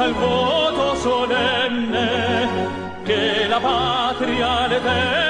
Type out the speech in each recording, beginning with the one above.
Faltemos al voto solemne, que la patria al eterno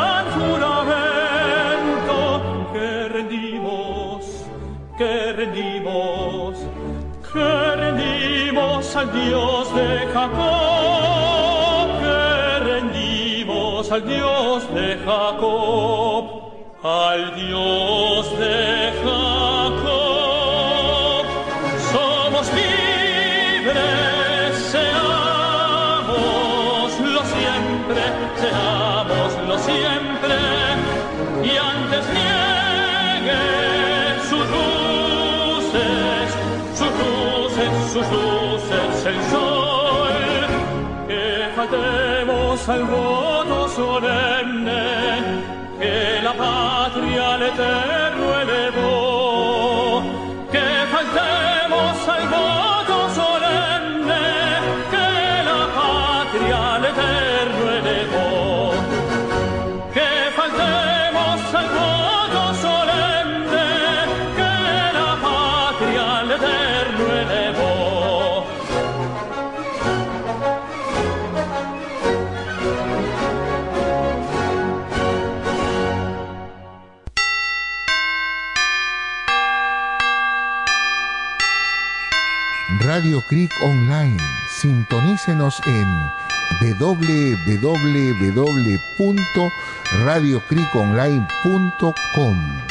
al Dios de Jacob, que rendimos al Dios de Jacob, al Dios de Jacob. Somos libres, seámoslo siempre, seámoslo siempre, y antes niegue que faltemos al voto solemne, Radio Creek Online. Sintonícenos en www.radiocreekonline.com.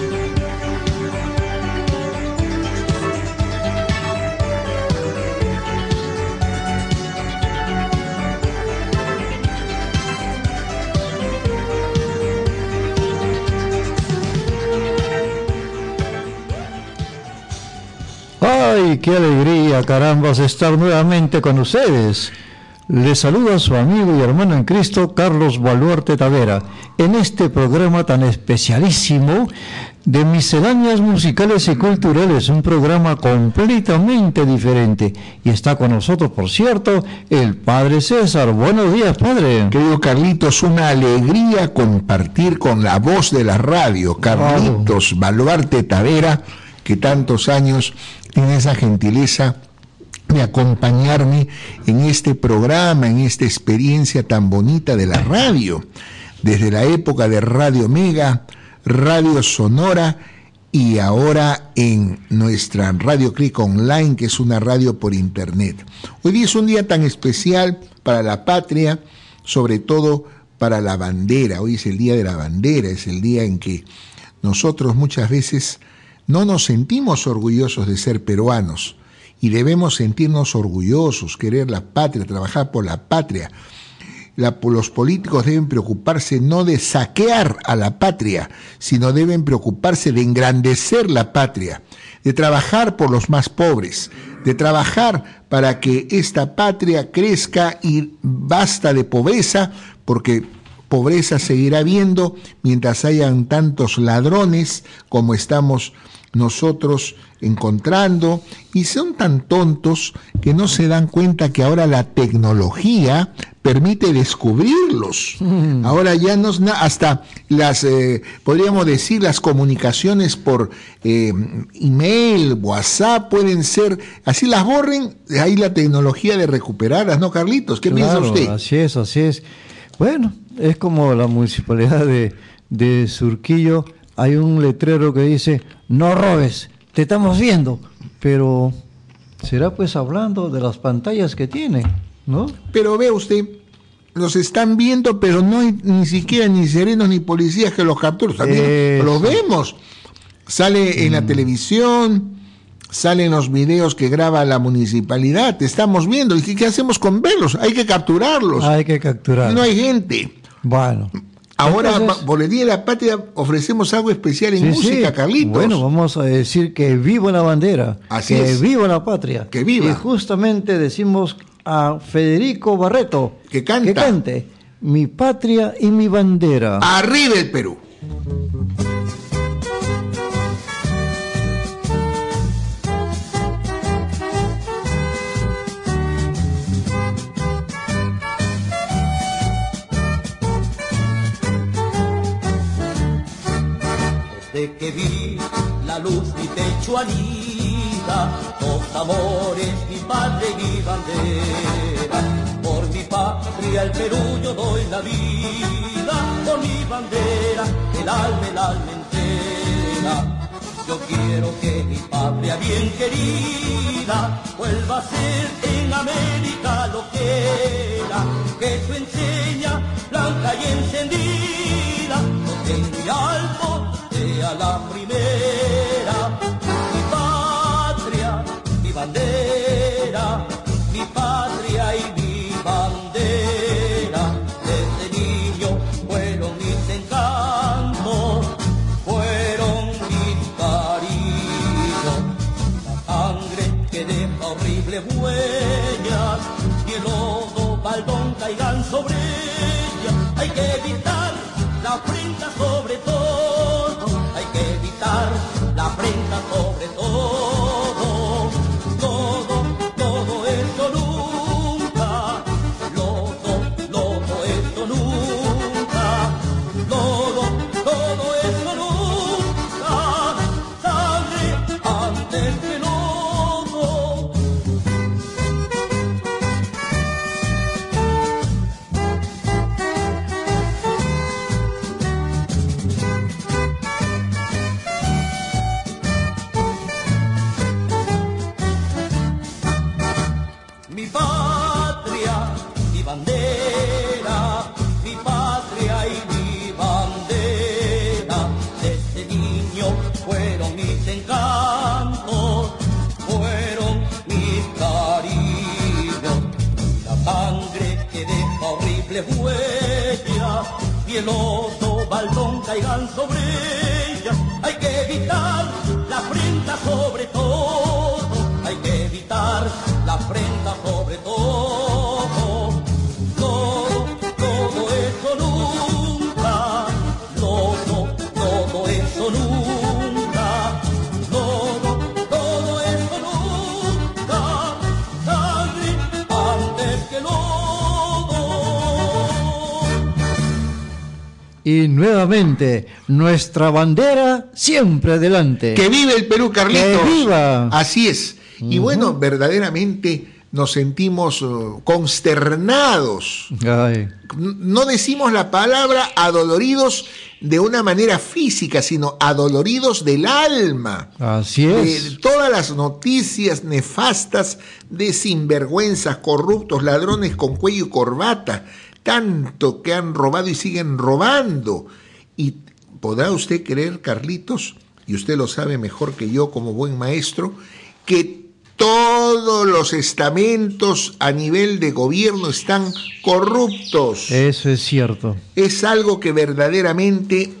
Qué alegría, carambas, estar nuevamente con ustedes! Les saluda su amigo y hermano en Cristo, Carlos Baluarte Tavera, en este programa tan especialísimo de misceláneas musicales y culturales, un programa completamente diferente. Y está con nosotros, por cierto, el Padre César. Buenos días, Padre. Querido Carlitos, una alegría compartir con la voz de la radio, Carlitos Baluarte Tavera, que tantos años tiene esa gentileza de acompañarme en este programa, en esta experiencia tan bonita de la radio. desde la época de Radio Mega, Radio Sonora y ahora en nuestra Radio Click Online, que es una radio por internet. Hoy día es un día tan especial para la patria, sobre todo para la bandera. Hoy es el día de la bandera, es el día en que nosotros muchas veces no nos sentimos orgullosos de ser peruanos y debemos sentirnos orgullosos, querer la patria, trabajar por la patria. los políticos deben preocuparse no de saquear a la patria, sino deben preocuparse de engrandecer la patria, de trabajar por los más pobres, de trabajar para que esta patria crezca y basta de pobreza, porque pobreza seguirá habiendo mientras hayan tantos ladrones como estamos nosotros encontrando y son tan tontos que no se dan cuenta que ahora la tecnología permite descubrirlos. Mm. Ahora ya no hasta las, eh, podríamos decir, las comunicaciones por eh, email, WhatsApp pueden ser, así las borren, hay la tecnología de recuperarlas, ¿no, Carlitos? ¿Qué piensa usted? Así es, así es. Bueno, es como la municipalidad de, de Surquillo hay un letrero que dice, no robes, te estamos viendo, pero será pues hablando de las pantallas que tiene, ¿no? Pero ve usted, los están viendo, pero no hay ni siquiera ni serenos ni policías que los capturen. También los vemos. Sale en la mm. televisión, salen los videos que graba la municipalidad, te estamos viendo. ¿Y qué, hacemos con verlos? Hay que capturarlos. Hay que capturarlos. No hay gente. Bueno. Ahora, por el Día de la Patria, ofrecemos algo especial en música, Carlitos. Bueno, vamos a decir que viva la bandera, Así que es. viva la patria. Que viva. Y justamente decimos a Federico Barreto que, canta. que cante Mi patria y mi bandera. Arriba el Perú. Que vi la luz mi pecho anida, dos amores, mi padre y mi bandera. Por mi patria el Perú yo doy la vida, por mi bandera el alma, el alma entera. Yo quiero que mi patria bien querida vuelva a ser en América lo que era, que su enseña blanca y encendida, no tenga sea la primera, nuestra bandera siempre adelante. Que vive el Perú, Carlitos. ¡Que viva! Así es. Y bueno, verdaderamente nos sentimos eh, consternados. Ay, No decimos la palabra adoloridos de una manera física, sino adoloridos del alma. así de es. todas las noticias nefastas de sinvergüenzas, corruptos, ladrones con cuello y corbata, tanto que han robado y siguen robando. Y podrá usted creer, Carlitos, y usted lo sabe mejor que yo como buen maestro, que todos los estamentos a nivel de gobierno están corruptos Eso es cierto. es algo que verdaderamente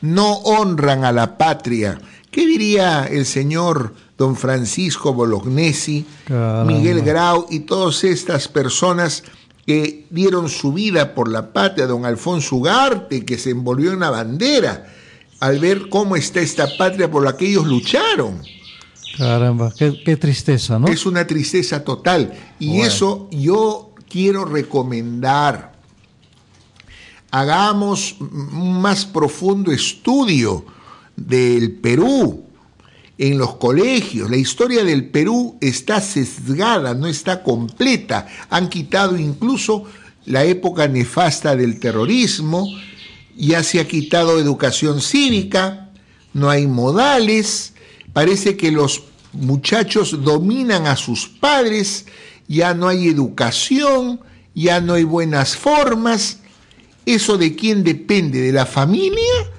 no honran a la patria. ¿Qué diría el señor don Francisco Bolognesi, Caramba. Miguel Grau y todas estas personas que dieron su vida por la patria, don Alfonso Ugarte, que se envolvió en una bandera al ver cómo está esta patria por la que ellos lucharon? Caramba, qué, qué tristeza, ¿no? Es una tristeza total. Y Bueno. eso yo quiero recomendar. Hagamos un más profundo estudio del Perú en los colegios. La historia del Perú está sesgada, no está completa. Han quitado incluso la época nefasta del terrorismo, ya se ha quitado educación cívica, no hay modales, parece que los muchachos dominan a sus padres, ya no hay educación, ya no hay buenas formas. ¿Eso de quién depende? ¿De la familia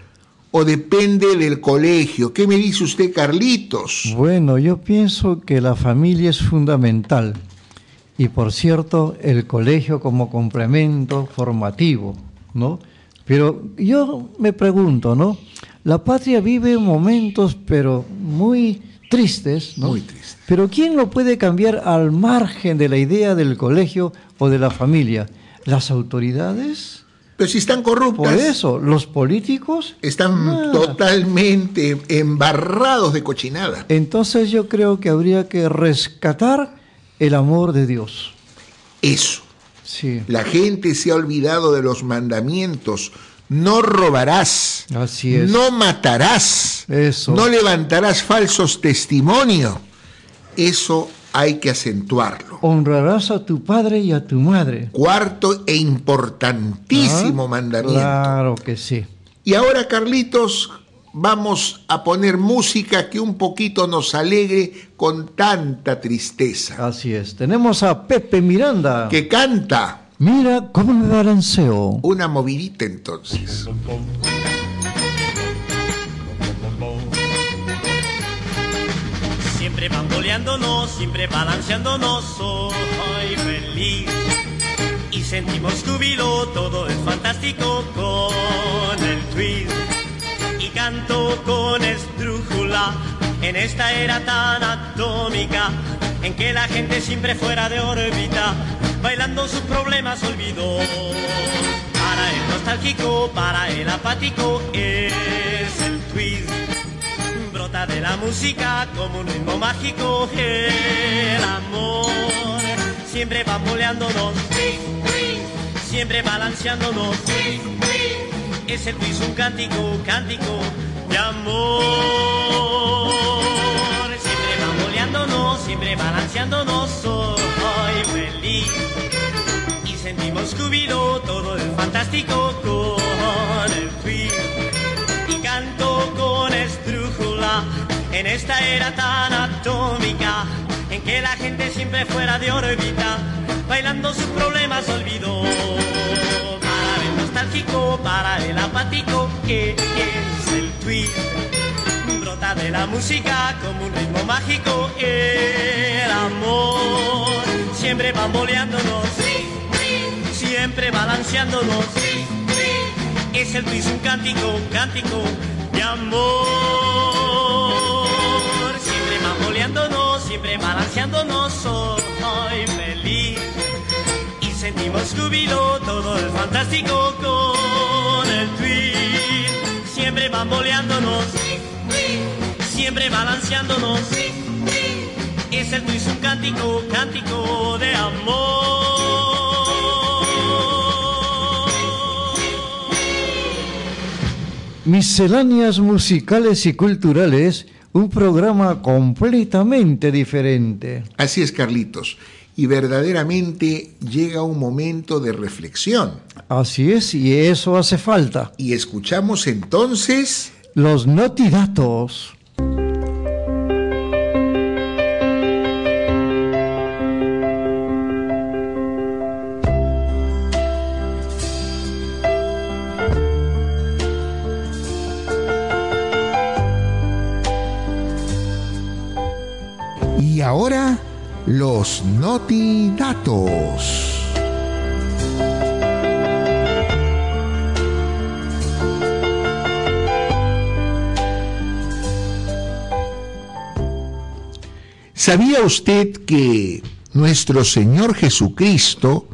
o depende del colegio? ¿Qué me dice usted, Carlitos? Bueno, yo pienso que la familia es fundamental y por cierto el colegio como complemento formativo, ¿no? Pero yo me pregunto, ¿no? La patria vive momentos pero muy tristes, ¿no? Muy tristes. Pero ¿quién lo puede cambiar al margen de la idea del colegio o de la familia? ¿Las autoridades? Pero si están corruptas, Por eso, los políticos están Nada. totalmente embarrados de cochinada. Entonces yo creo que habría que rescatar el amor de Dios. Eso. Sí, La gente se ha olvidado de los mandamientos. No robarás. Así es. No matarás. Eso. No levantarás falsos testimonios. Eso hay que acentuarlo. honrarás a tu padre y a tu madre. Cuarto e importantísimo Ah, mandamiento. Claro que sí. Y ahora, Carlitos, vamos a poner música que un poquito nos alegre con tanta tristeza. Así es. Tenemos a Pepe Miranda. Que canta Mira cómo me balanceo. una movidita entonces. Siempre bamboleándonos, siempre balanceándonos, soy feliz. Y sentimos júbilo, todo es fantástico con el twist. Y canto con estrújula en esta era tan atómica, en que la gente siempre fuera de órbita, bailando sus problemas olvidó. Para el nostálgico, para el apático, es el twist de la música como un ritmo mágico el amor. Siempre bamboleándonos siempre balanceándonos es el twist un cántico cántico de amor. Siempre bamboleándonos siempre balanceándonos. Soy feliz. Y sentimos júbilo todo es fantástico con el y canto con estrújula. En esta era tan atómica en que la gente siempre fuera de órbita bailando sus problemas olvidó. Para el nostálgico para el apático que es el twist brota de la música como un ritmo mágico el amor. Siempre bamboleándonos siempre balanceándonos es el twist un cántico, cántico de amor. Siempre bamboleándonos, siempre balanceándonos, soy feliz. Y sentimos júbilo, todo es fantástico con el twist. Siempre bamboleándonos, siempre balanceándonos. Es el twist un cántico, cántico de amor. Misceláneas musicales y culturales, un programa completamente diferente. Así es, Carlitos. y verdaderamente llega un momento de reflexión. Así es, y eso hace falta. Y escuchamos entonces Los notidatos. Los notidatos. ¿Sabía usted que nuestro Señor Jesucristo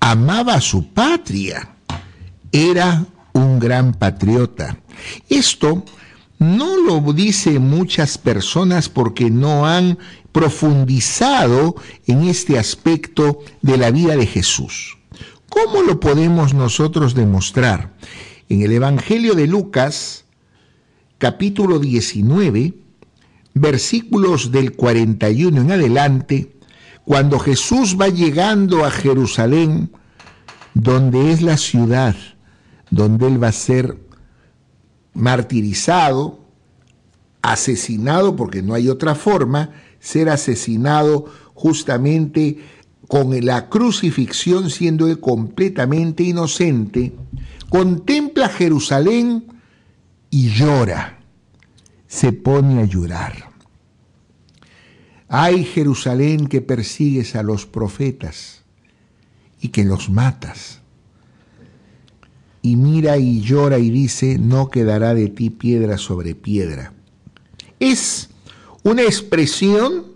amaba a su patria? Era un gran patriota. Esto no lo dicen muchas personas porque no han profundizado en este aspecto de la vida de Jesús. ¿Cómo lo podemos nosotros demostrar? En el Evangelio de Lucas, capítulo 19, versículos del 41 en adelante, cuando Jesús va llegando a Jerusalén, donde es la ciudad donde él va a ser martirizado, asesinado, porque no hay otra forma, ser asesinado justamente con la crucifixión siendo él completamente inocente, contempla Jerusalén y llora, se pone a llorar. Ay Jerusalén que persigues a los profetas y que los matas. Y mira y llora y dice, no quedará de ti piedra sobre piedra. Es una expresión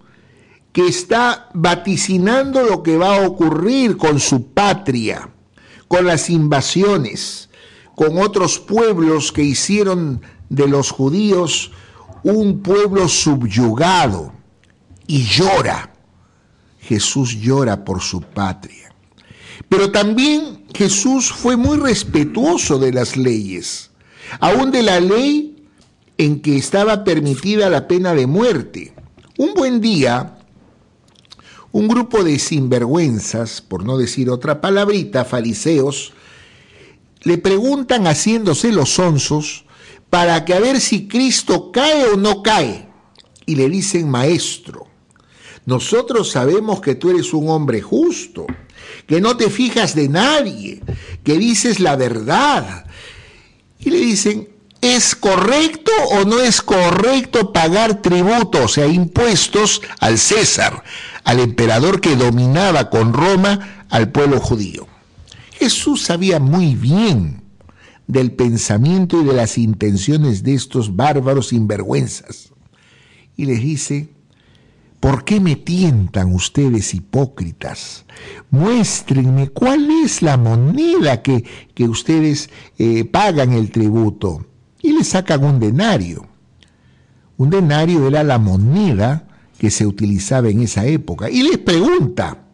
que está vaticinando lo que va a ocurrir con su patria, con las invasiones, con otros pueblos que hicieron de los judíos un pueblo subyugado y llora. Jesús llora por su patria. Pero también Jesús fue muy respetuoso de las leyes, aún de la ley en que estaba permitida la pena de muerte. Un buen día, un grupo de sinvergüenzas, por no decir otra palabrita, fariseos, le preguntan haciéndose los sonsos para que a ver si Cristo cae o no cae. Y le dicen, maestro, nosotros sabemos que tú eres un hombre justo que no te fijas de nadie, que dices la verdad. Y le dicen, ¿es correcto o no es correcto pagar tributos, o sea, impuestos al César, al emperador que dominaba con Roma al pueblo judío? Jesús sabía muy bien del pensamiento y de las intenciones de estos bárbaros sinvergüenzas. Y les dice, ¿Por qué me tientan ustedes hipócritas? Muéstrenme cuál es la moneda que, que ustedes eh, pagan el tributo. Y le sacan un denario. Un denario era la moneda que se utilizaba en esa época. Y les pregunta,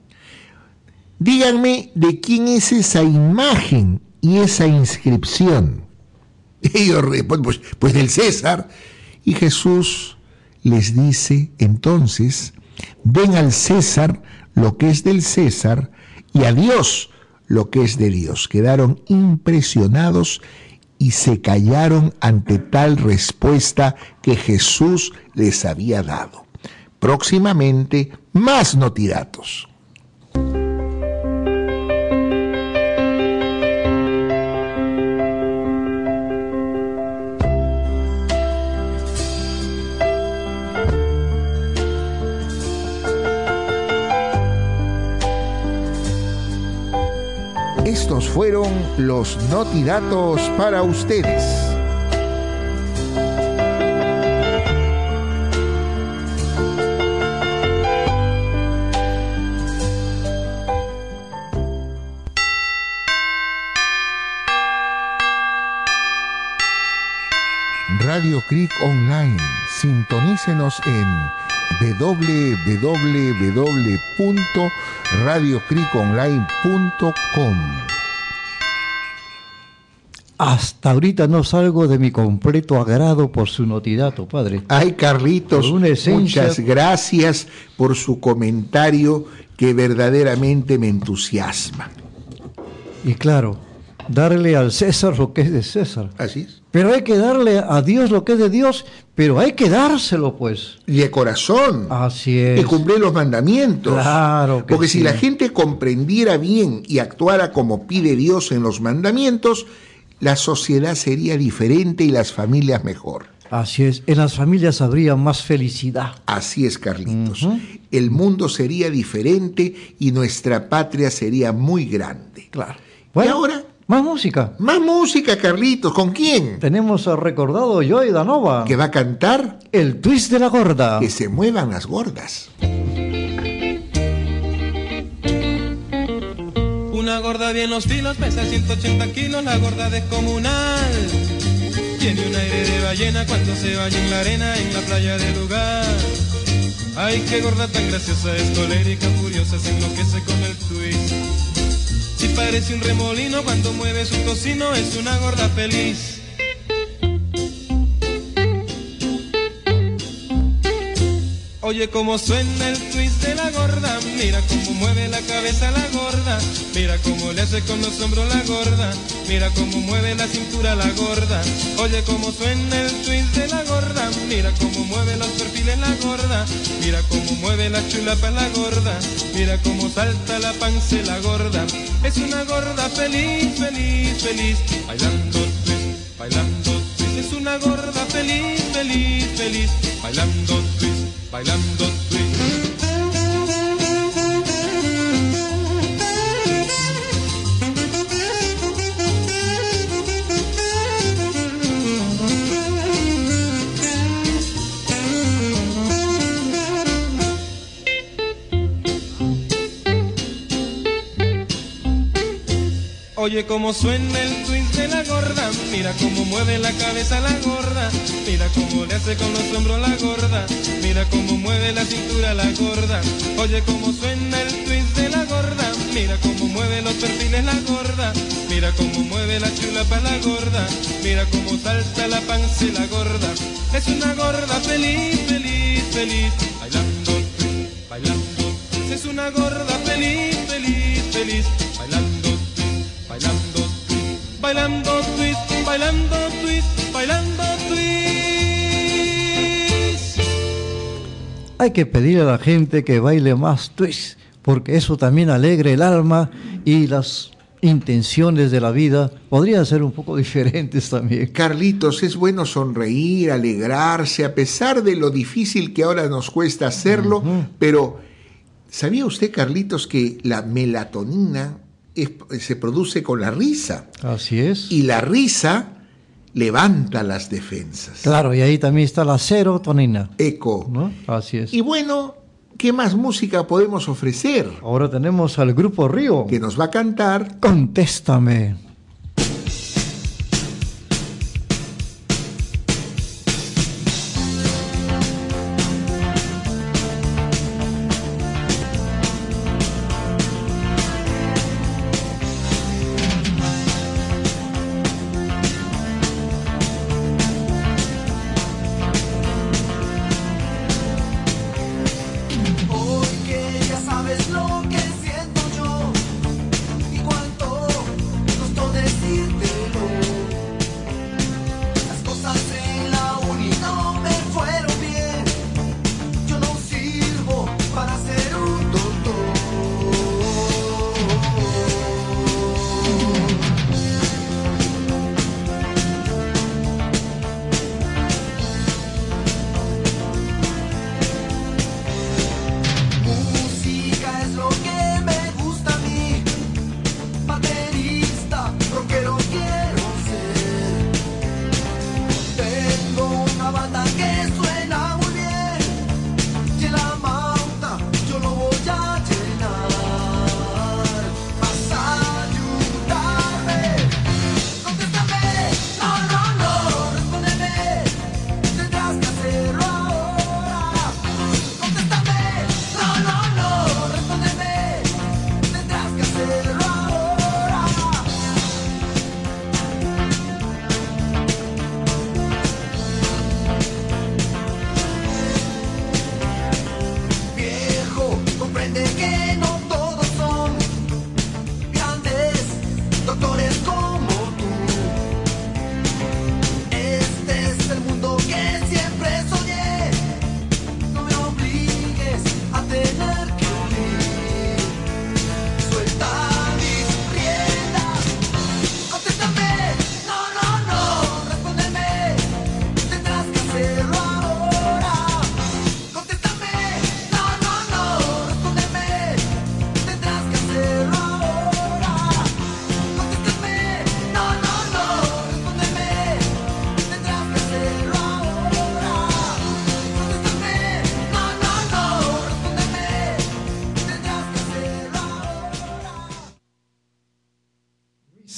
díganme de quién es esa imagen y esa inscripción. Ellos responden, pues, pues del César. Y Jesús les dice entonces, den al César lo que es del César y a Dios lo que es de Dios. Quedaron impresionados y se callaron ante tal respuesta que Jesús les había dado. Próximamente, más notidatos. Estos fueron los notidatos para ustedes. Radio Creek Online. Sintonícenos en www.radiocriconline.com. hasta ahorita no salgo de mi completo agrado por su notidato, padre. Ay, Carlitos, Por una esencia- muchas gracias por su comentario que verdaderamente me entusiasma. Y claro, darle al César lo que es de César. Así es. Pero hay que darle a Dios lo que es de Dios, pero hay que dárselo, pues. Y de corazón. Así es. Y cumplir los mandamientos. Claro que Porque si la gente comprendiera bien y actuara como pide Dios en los mandamientos, la sociedad sería diferente y las familias mejor. Así es. En las familias habría más felicidad. Así es, Carlitos. El mundo sería diferente y nuestra patria sería muy grande. Claro. ¿Y ahora? Más música. Más música, Carlitos. ¿Con quién? Tenemos al recordado Joy Danova. Que va a cantar El twist de la gorda. Que se muevan las gordas. Una gorda bien los filos, pesa 180 kilos, la gorda descomunal. Tiene un aire de ballena cuando se baña en la arena en la playa del lugar. Ay, qué gorda tan graciosa, es colérica, furiosa, se enloquece con el twist. Si parece un remolino cuando mueve su tocino, es una gorda feliz. Oye cómo suena el twist de la gorda, mira cómo mueve la cabeza la gorda, mira cómo le hace con los hombros la gorda, mira cómo mueve la cintura la gorda. Oye cómo suena el twist de la gorda, mira cómo mueve los perfiles la gorda, mira cómo mueve la chulapa la gorda, mira cómo salta la panza la gorda. Es una gorda feliz, feliz, feliz, bailando twist, bailando twist. Es una gorda feliz, feliz, feliz, bailando twist, bailando twist. Oye cómo suena el twist de la gorda, mira cómo mueve la cabeza la gorda, mira cómo le hace con los hombros la gorda, mira cómo mueve la cintura la gorda. Oye cómo suena el twist de la gorda, mira cómo mueve los perfiles la gorda, mira cómo mueve la chulapa la gorda, mira cómo salta la panza la gorda. Es una gorda feliz, feliz, feliz, bailando bailando. Es una gorda feliz, feliz, feliz, bailando twist, bailando twist, bailando twist. Hay que pedirle a la gente que baile más twist, porque eso también alegra el alma y las intenciones de la vida podrían ser un poco diferentes también. Carlitos, es bueno sonreír, alegrarse, a pesar de lo difícil que ahora nos cuesta hacerlo, pero ¿sabía usted, Carlitos, que la melatonina es- se produce con la risa? Así es. Y la risa levanta las defensas. Claro, y ahí también está la serotonina, Eco. ¿no? Así es. Y bueno, ¿qué más música podemos ofrecer? Ahora tenemos al grupo Río. Que nos va a cantar Contéstame.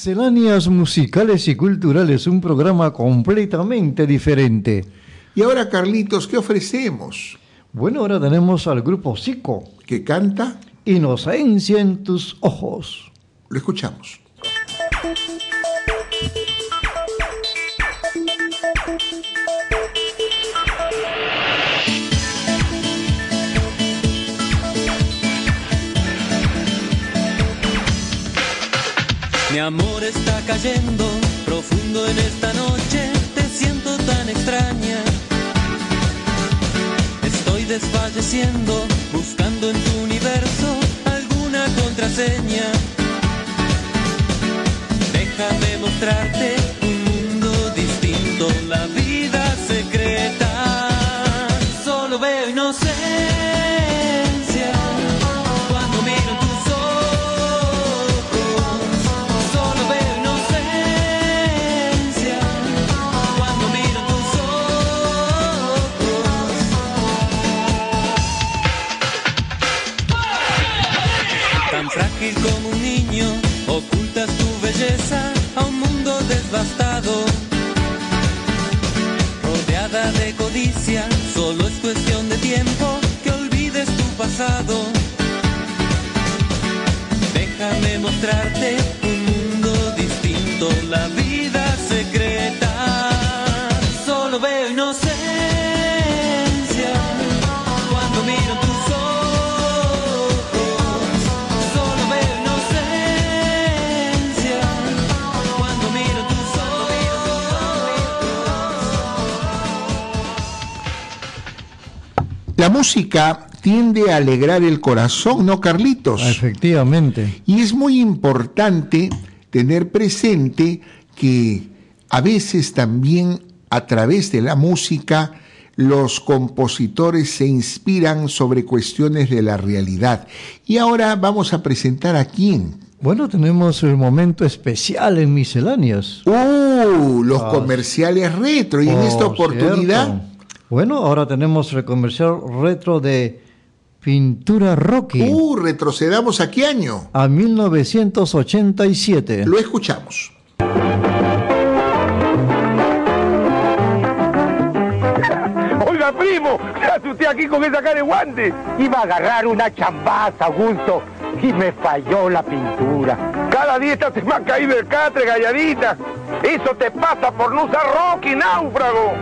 Misceláneas musicales y culturales, un programa completamente diferente. Y ahora, Carlitos, ¿qué ofrecemos? Bueno, ahora tenemos al grupo Zico, ¿Que canta? Inocencia en tus ojos. Lo escuchamos. Mi amor está cayendo profundo en esta noche, te siento tan extraña. Estoy desfalleciendo, buscando en tu universo alguna contraseña. Déjame mostrarte música tiende a alegrar el corazón, ¿no, Carlitos? Efectivamente. Y es muy importante tener presente que a veces también a través de la música los compositores se inspiran sobre cuestiones de la realidad. Y ahora vamos a presentar a quién. Bueno, tenemos el momento especial en Misceláneas. ¡Uh! Los Ah, comerciales retro. Y en esta Por oportunidad, cierto. Bueno, ahora tenemos el comercial retro de Pintura Rocky ¡uh! Retrocedamos a qué año. a 1987. Lo escuchamos. Oiga, primo, ¿qué hace usted aquí con esa cara de guante? Iba a agarrar una chambaza, Augusto, y me falló la pintura. Cada día estás más caído el catre, galladita. Eso te pasa por no usar Rocky, náufrago.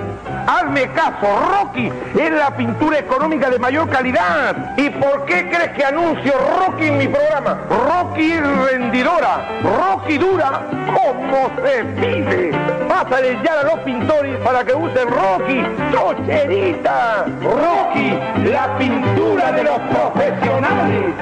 Hazme caso, Rocky es la pintura económica de mayor calidad. ¿Y por qué crees que anuncio Rocky en mi programa? Rocky es rendidora, Rocky dura, como se pide. Pásale ya a los pintores para que usen Rocky, chocherita. Rocky, la pintura de los profesionales.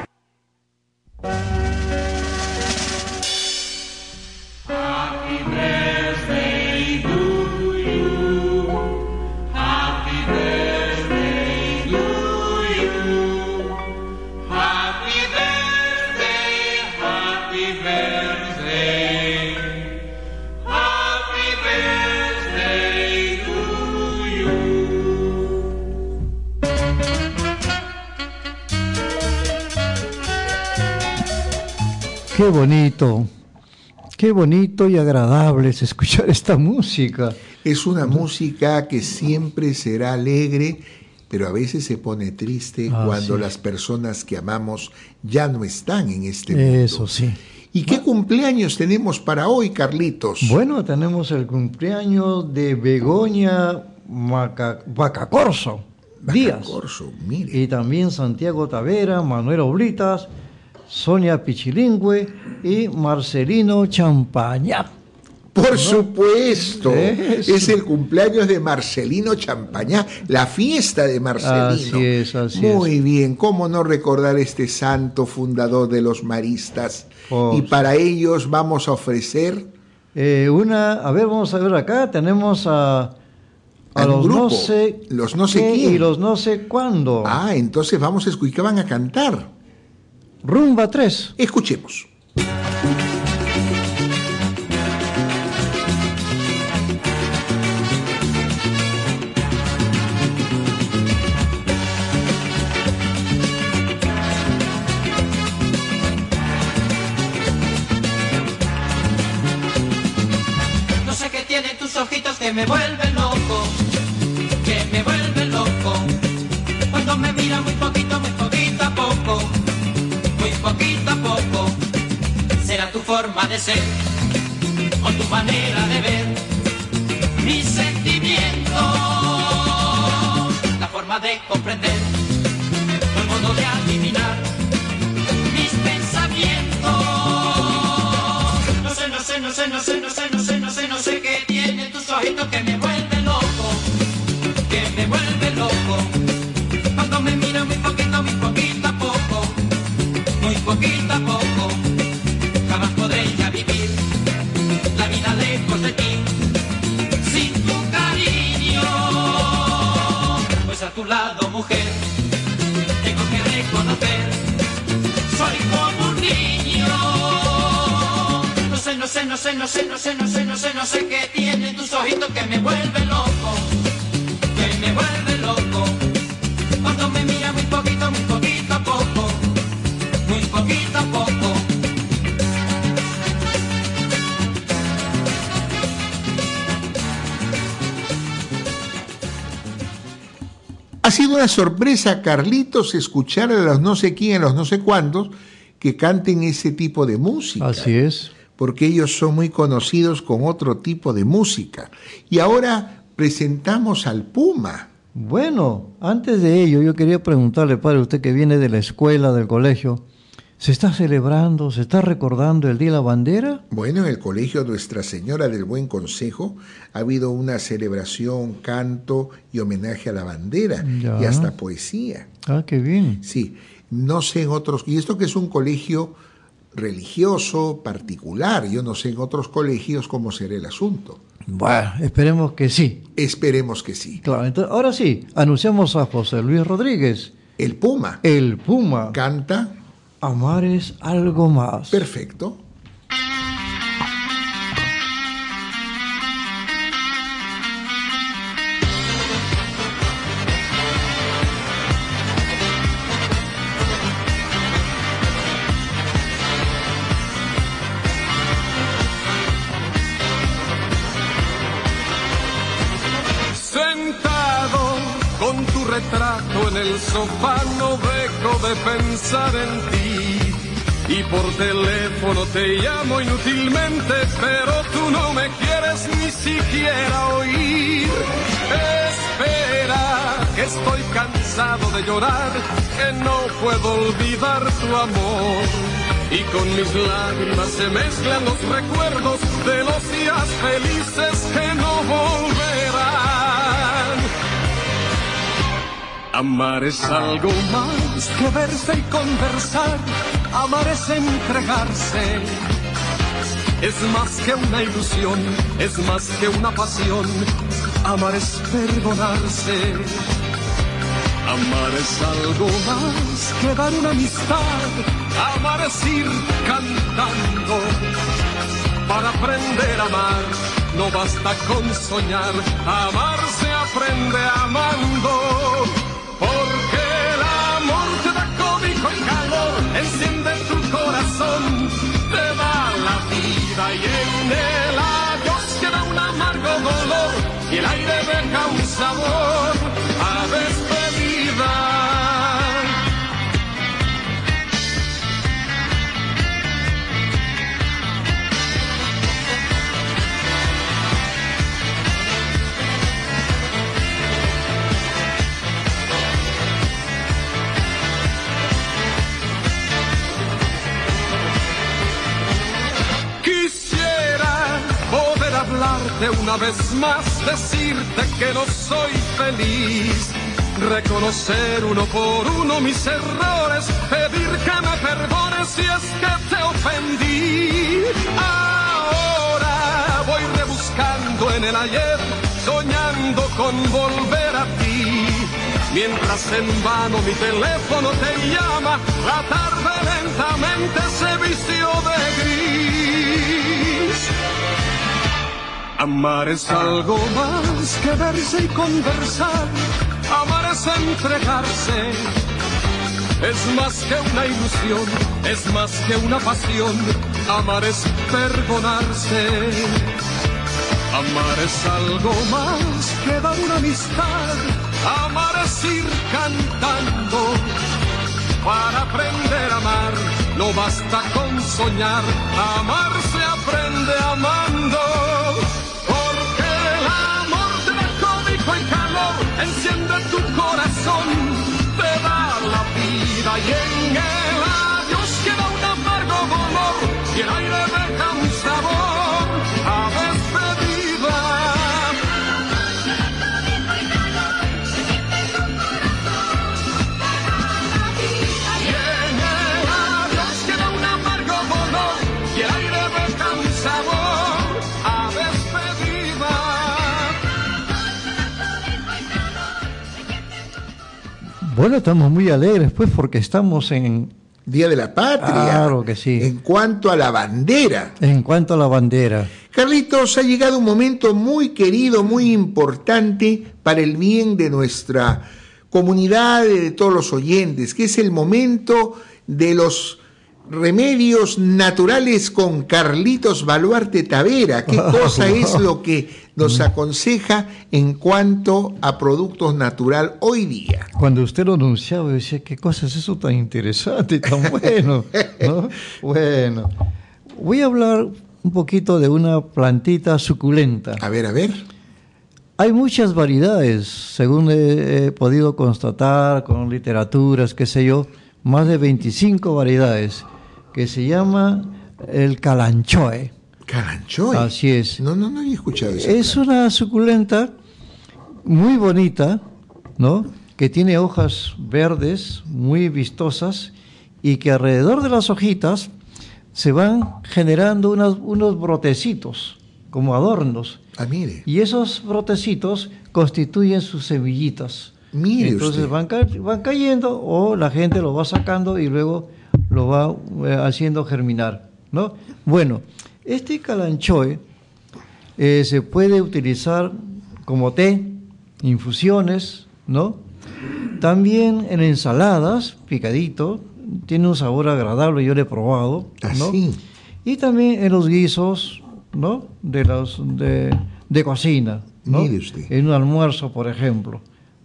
Qué bonito, qué bonito y agradable es escuchar esta música. Es una música que siempre será alegre, pero a veces se pone triste Ah, cuando sí. las personas que amamos ya no están en este mundo. Eso sí. ¿Y qué cumpleaños tenemos para hoy, Carlitos? Bueno, tenemos el cumpleaños de Begoña Maca- Bacacorso Díaz. Corso, mire. Y también Santiago Tavera, Manuel Oblitas, Sonia Pichilingüe y Marcelino Champañá. Por supuesto, Eso. es el cumpleaños de Marcelino Champañá, la fiesta de Marcelino. Así es, así Muy bien, ¿cómo no recordar este santo fundador de los maristas? Oh, y para ellos vamos a ofrecer Eh, una, a ver, vamos a ver acá, tenemos a, a los no sé los no sé qué quién. y los no sé cuándo. Ah, entonces vamos a escuchar, ¿qué van a cantar? Rumba 3. Escuchemos. Que me vuelven loco, que me vuelven loco. Cuando me mira muy poquito, muy poquito a poco, muy poquito a poco. Será tu forma de ser o tu manera de ver mis sentimientos, la forma de comprender, el modo de adivinar mis pensamientos. No sé, no sé, no sé, no sé, no sé, no sé, que me vuelven loco, que me vuelven loco. Cuando me miran muy poquito, muy poquito a poco, muy poquito a poco, jamás podré ya vivir la vida lejos de ti, sin tu cariño. Pues a tu lado, mujer, tengo que reconocer, soy como un niño. No sé, no sé, no sé, no sé, no sé, no sé, no qué tienen tus ojitos que me vuelven loco, que me vuelven loco. Cuando me mira muy poquito, muy poquito a poco, muy poquito a poco. Ha sido una sorpresa, Carlitos, escuchar a los no sé quién, a los no sé cuántos, que canten ese tipo de música. Así es. Porque ellos son muy conocidos con otro tipo de música. Y ahora presentamos al Puma. Bueno, antes de ello, yo quería preguntarle, padre, usted que viene de la escuela, del colegio, ¿se está celebrando, se está recordando el Día de la Bandera? Bueno, en el Colegio Nuestra Señora del Buen Consejo ha habido una celebración, canto y homenaje a la bandera Ya. y hasta poesía. Ah, qué bien. Sí, no sé en otros, y esto que es un colegio religioso, particular, yo no sé en otros colegios cómo será el asunto. Bueno, esperemos que sí. Esperemos que sí. Claro, entonces, ahora sí, anunciamos a José Luis Rodríguez, El Puma el Puma. canta Amar es algo más. perfecto. En ti. Y por teléfono te llamo inútilmente, pero tú no me quieres ni siquiera oír. Espera, que estoy cansado de llorar, que no puedo olvidar tu amor. Y con mis lágrimas se mezclan los recuerdos de los días felices que no volverán. Amar es algo más que verse y conversar. Amar es entregarse. Es más que una ilusión, es más que una pasión. Amar es perdonarse. Amar es algo más que dar una amistad. Amar es ir cantando. Para aprender a amar, no basta con soñar. Amar se aprende amando. Y el aire deja un sabor una vez más, decirte que no soy feliz, reconocer uno por uno mis errores, pedir que me perdones si es que te ofendí. Ahora voy rebuscando en el ayer, soñando con volver a ti. Mientras en vano mi teléfono te llama, la tarde lentamente se vistió de gris. Amar es algo más que verse y conversar. Amar es entregarse. Es más que una ilusión, es más que una pasión. Amar es perdonarse. Amar es algo más que dar una amistad. Amar es ir cantando. Para aprender a amar, no basta con soñar. Amar se aprende amando. Enciende tu corazón, te da la vida y en el adiós queda un amargo dolor Bueno, estamos muy alegres, pues, porque estamos en, Día de la Patria. Claro que sí. En cuanto a la bandera. en cuanto a la bandera. Carlitos, ha llegado un momento muy querido, muy importante para el bien de nuestra comunidad, de todos los oyentes, que es el momento de los remedios naturales con Carlitos Baluarte Tavera. ¿Qué cosa es lo que nos aconseja en cuanto a productos natural hoy día? Cuando usted lo anunciaba, yo decía, ¿qué cosa es eso tan interesante y tan bueno? ¿no? Bueno, voy a hablar un poquito de una plantita suculenta. A ver, a ver. Hay muchas variedades, según he, he podido constatar con literaturas, qué sé yo, más de 25 variedades, que se llama el calanchoe. Así es. No, no, no había escuchado eso. Es una suculenta muy bonita, ¿no? Que tiene hojas verdes, muy vistosas, y que alrededor de las hojitas se van generando unas- unos brotecitos, como adornos. Ah, mire. Y esos brotecitos constituyen sus semillitas. Mire Entonces usted. van, ca- van cayendo o la gente lo va sacando y luego lo va eh, haciendo germinar, ¿no? Bueno, este calanchoe eh, se puede utilizar como té, infusiones, ¿no? También en ensaladas, picadito, tiene un sabor agradable, yo lo he probado, ¿no? Así. Y también en los guisos, ¿no? De los de, de cocina, ¿no? Mire usted. En un almuerzo, por ejemplo,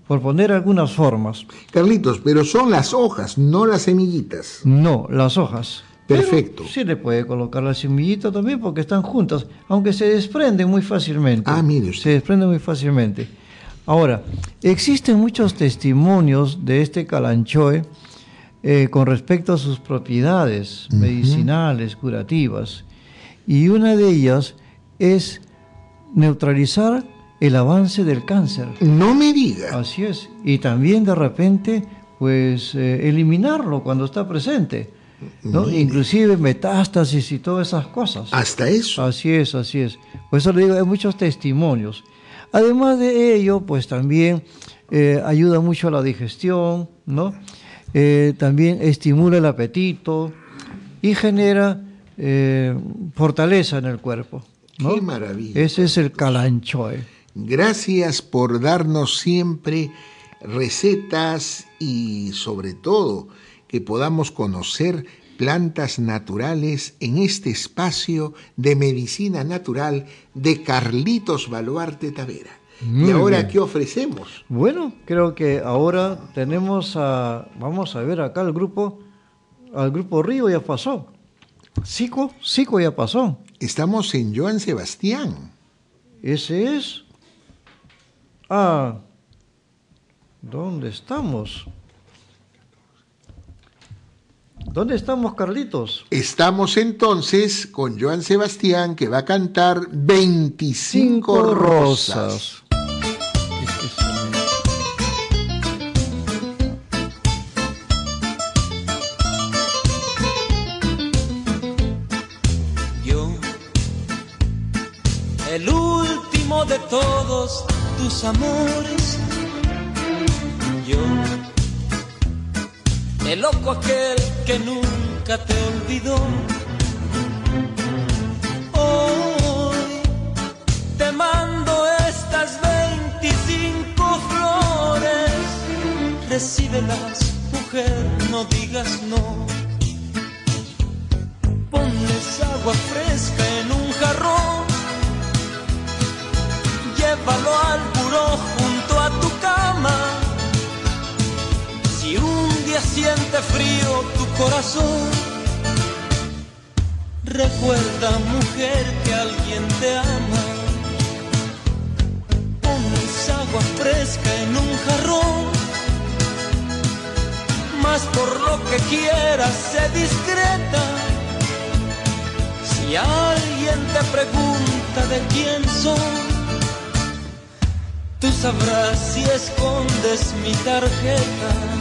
por poner algunas formas. Carlitos, pero son las hojas, no las semillitas. No, las hojas. Perfecto. Pero sí le puede colocar la semillita también porque están juntas, aunque se desprenden muy fácilmente. Ah, mire usted. Se desprenden muy fácilmente. Ahora, existen muchos testimonios de este calanchoe eh, con respecto a sus propiedades medicinales, curativas. Y una de ellas es neutralizar el avance del cáncer. No me diga. Así es. Y también de repente, pues, eh, eliminarlo cuando está presente. ¿No? Mire. Inclusive metástasis y todas esas cosas. Hasta eso. Así es, así es. Por eso le digo, hay muchos testimonios. Además de ello, pues también eh, ayuda mucho a la digestión, ¿no? Eh, también estimula el apetito y genera eh, fortaleza en el cuerpo. ¿no? Qué maravilla. Ese es el calanchoe. Gracias por darnos siempre recetas y sobre todo que podamos conocer plantas naturales en este espacio de medicina natural de Carlitos Baluarte Tavera. Muy y ahora, bien. ¿qué ofrecemos? Bueno, creo que ahora tenemos a, vamos a ver acá al grupo, al grupo Río ya pasó. Sico, Sico ya pasó. Estamos en Joan Sebastián. Ese es. Ah, ¿dónde estamos? ¿Dónde estamos, Carlitos? Estamos entonces con Joan Sebastián que va a cantar 25 Cinco rosas. Yo, el último de todos tus amores. Yo, el loco aquel que nunca te olvidó. Hoy te mando estas 25 flores. Recíbelas, mujer, no digas no. Ponles agua fresca en un jarrón llévalo al buró junto a tu cama. Si un día siente frío corazón, recuerda mujer que alguien te ama. Pones agua fresca en un jarrón, más por lo que quieras, sé discreta. Si alguien te pregunta de quién soy, tú sabrás si escondes mi tarjeta.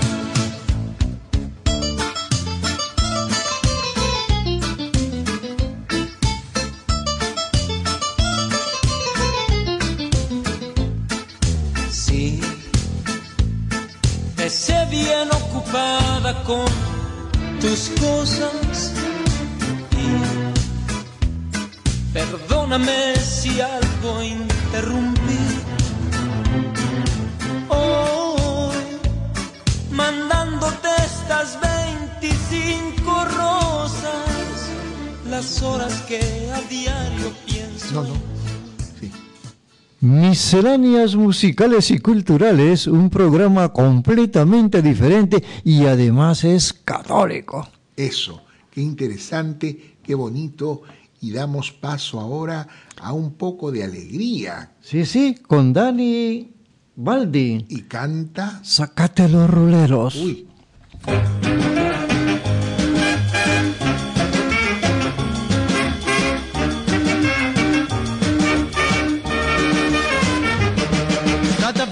Misceláneas musicales y culturales, un programa completamente diferente y además es católico. Eso, qué interesante, qué bonito. Y damos paso ahora a un poco de alegría. Sí, sí, con Dani Baldi. Y canta. Sácate los ruleros. Uy.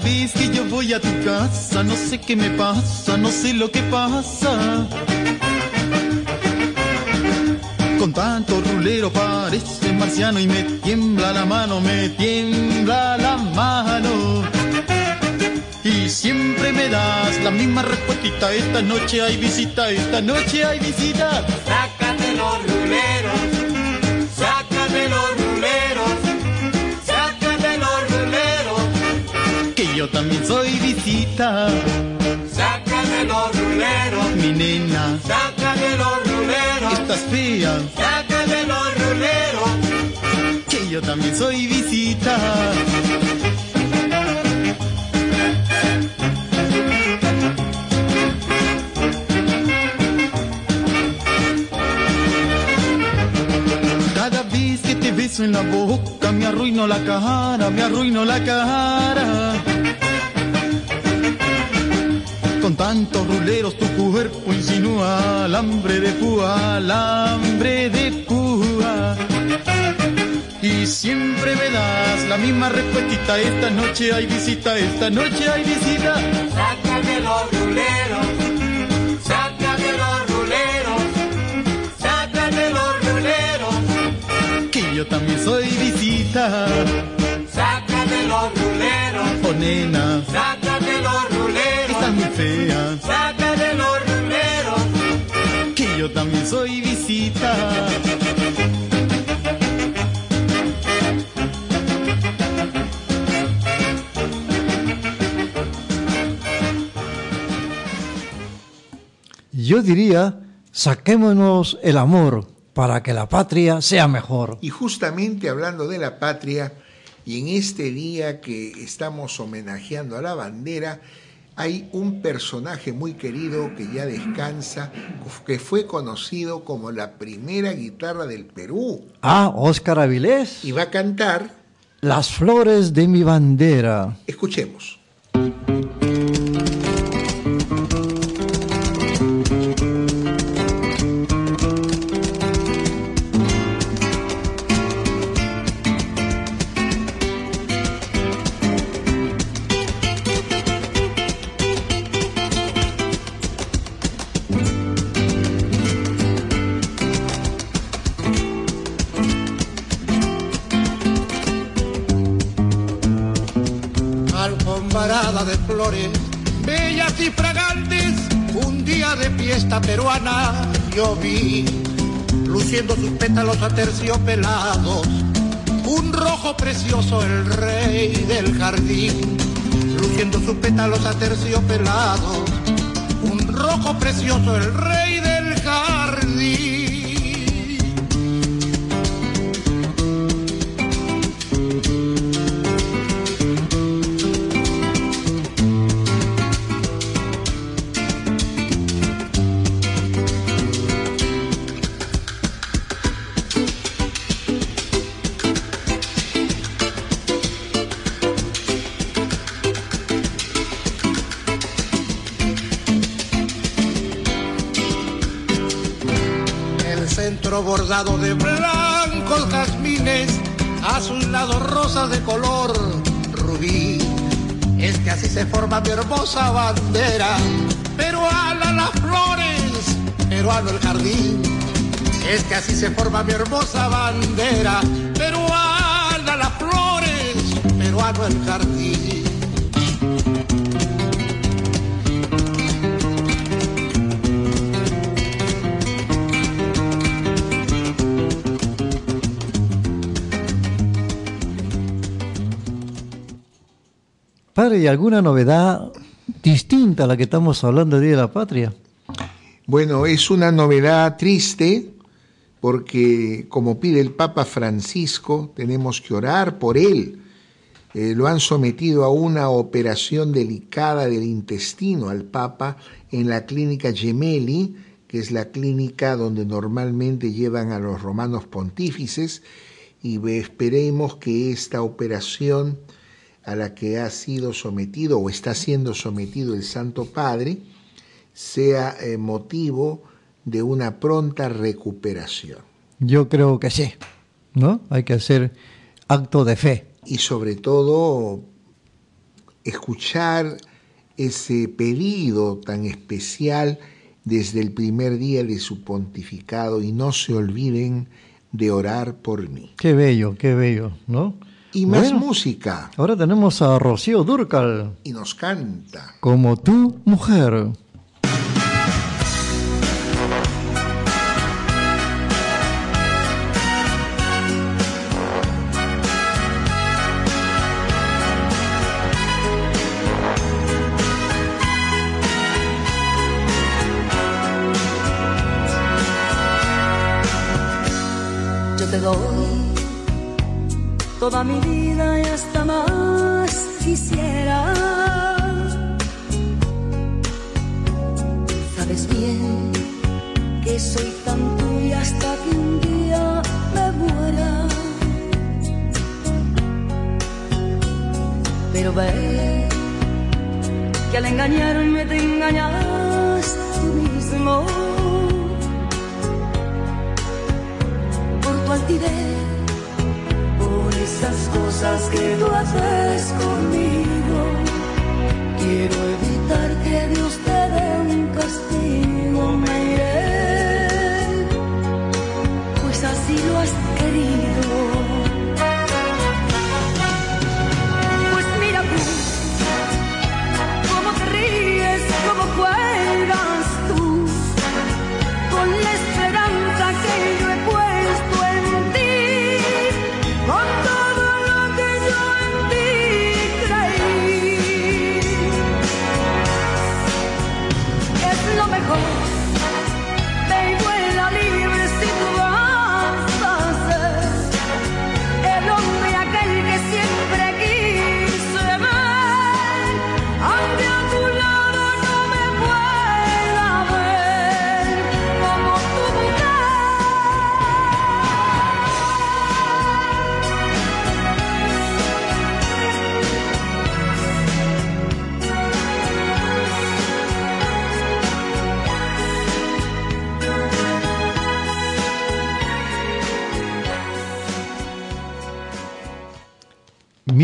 Vez que yo voy a tu casa, no sé qué me pasa, no sé lo que pasa. Con tanto rulero parece marciano y me tiembla la mano, me tiembla la mano. Y siempre me das la misma respuesta. Esta noche hay visita, esta noche hay visita. Sácate los ruleros, yo también soy visita, sácate los ruleros, mi nena. sácate los ruleros, Estás fea, sácate los ruleros. que yo también soy visita. Cada vez que te beso en la boca me arruino la cara, me arruino la cara. Con tantos ruleros tu cuerpo insinúa alambre de púa, alambre de púa. Y siempre me das la misma respuesta. Esta noche hay visita, esta noche hay visita. Sácate los ruleros, sácate los ruleros, sácate los ruleros, Que yo también soy visita. sácate los ruleros, Oh nena, sácate los fea. sácate los ruleros. Que yo también soy visita. Yo diría, saquémonos el amor para que la patria sea mejor. Y justamente hablando de la patria, y en este día que estamos homenajeando a la bandera, hay un personaje muy querido que ya descansa, que fue conocido como la primera guitarra del Perú. Ah, Óscar Avilés. Y va a cantar, Las flores de mi bandera. escuchemos. De flores, bellas y fragantes, un día de fiesta peruana yo vi, luciendo sus pétalos aterciopelados, un rojo precioso el rey del jardín, luciendo sus pétalos aterciopelados, un rojo precioso el rey del jardín. De blancos jazmines, a sus lados rosas de color rubí. Es que así se forma mi hermosa bandera, peruana las flores, peruano el jardín. Es que así se forma mi hermosa bandera, peruana las flores, peruano el jardín. Padre, ¿y alguna novedad distinta a la que estamos hablando de Día de la Patria? Bueno, es una novedad triste porque como pide el Papa Francisco, tenemos que orar por él. Eh, lo han sometido a una operación delicada del intestino al Papa en la clínica Gemelli, que es la clínica donde normalmente llevan a los romanos pontífices, y esperemos que esta operación a la que ha sido sometido o está siendo sometido el Santo Padre sea eh, motivo de una pronta recuperación. Yo creo que sí, ¿no? Hay que hacer acto de fe. Y sobre todo escuchar ese pedido tan especial desde el primer día de su pontificado y no se olviden de orar por mí. Qué bello, qué bello, ¿no? Y más Bueno, música. Ahora tenemos a Rocío Durcal, Y nos canta. como tu mujer. Toda mi vida y hasta más quisiera. Sabes bien que soy tan tuya hasta que un día me muera. Pero ve que al engañarme te engañas tú mismo. por tu altivez, cosas que tú haces conmigo.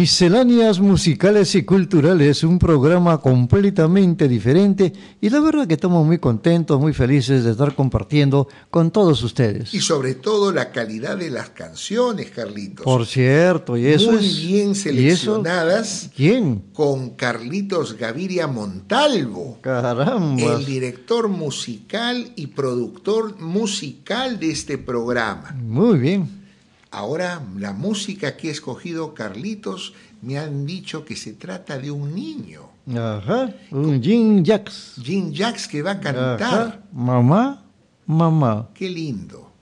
Misceláneas musicales y culturales, un programa completamente diferente y la verdad que estamos muy contentos, muy felices de estar compartiendo con todos ustedes. Y sobre todo la calidad de las canciones, Carlitos. Por cierto, y eso Muy es bien seleccionadas ¿Quién? con Carlitos Gaviria Montalvo, Caramba. el director musical y productor musical de este programa. Muy bien. Ahora, la música que ha escogido Carlitos, me han dicho que se trata de un niño, Ajá. Un Jim Jacks. Jim Jacks, que va a cantar. Ajá. Mamá, mamá. Qué lindo.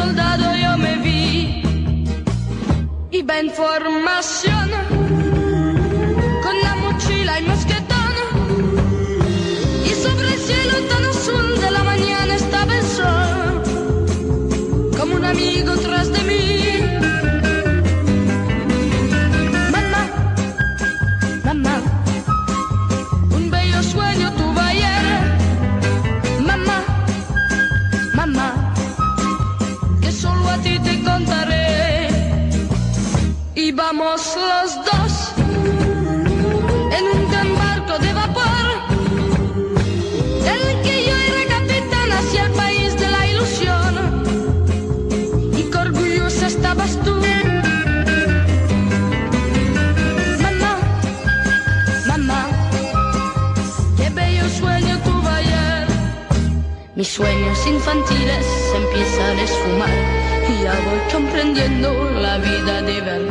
soldado yo me vi. Y va en formación, con la mochila y mosquetón. Y sobre el cielo tan azul de la mañana estaba el sol, como un amigo tras de mí. Íbamos los dos en un gran barco de vapor, del que yo era capitán hacia el país de la ilusión. Y qué orgullosa estabas tú. Mamá, mamá, qué bello sueño tuve ayer. Mis sueños infantiles empiezan a esfumar y ya voy comprendiendo la vida de verdad.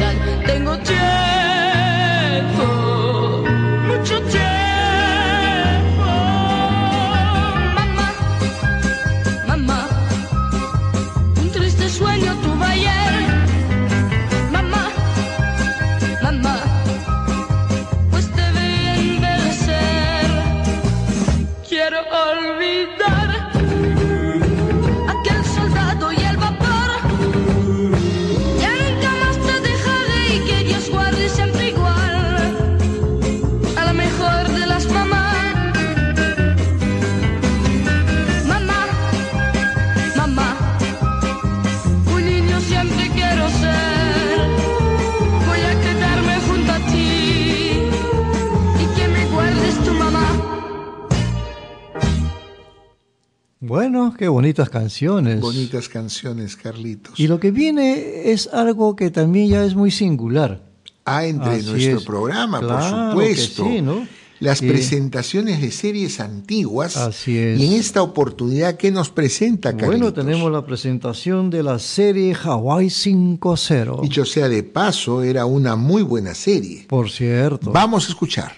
Bueno, qué bonitas canciones. Bonitas canciones, Carlitos. Y lo que viene es algo que también ya es muy singular. Ah, entre Así nuestro es. programa, Claro por que supuesto. sí, ¿no? Las presentaciones de series antiguas. Así es. Y en esta oportunidad, ¿qué nos presenta, Carlitos? Bueno, tenemos la presentación de la serie Hawaii 5.0. Dicho sea de paso, era una muy buena serie. Por cierto. Vamos a escuchar.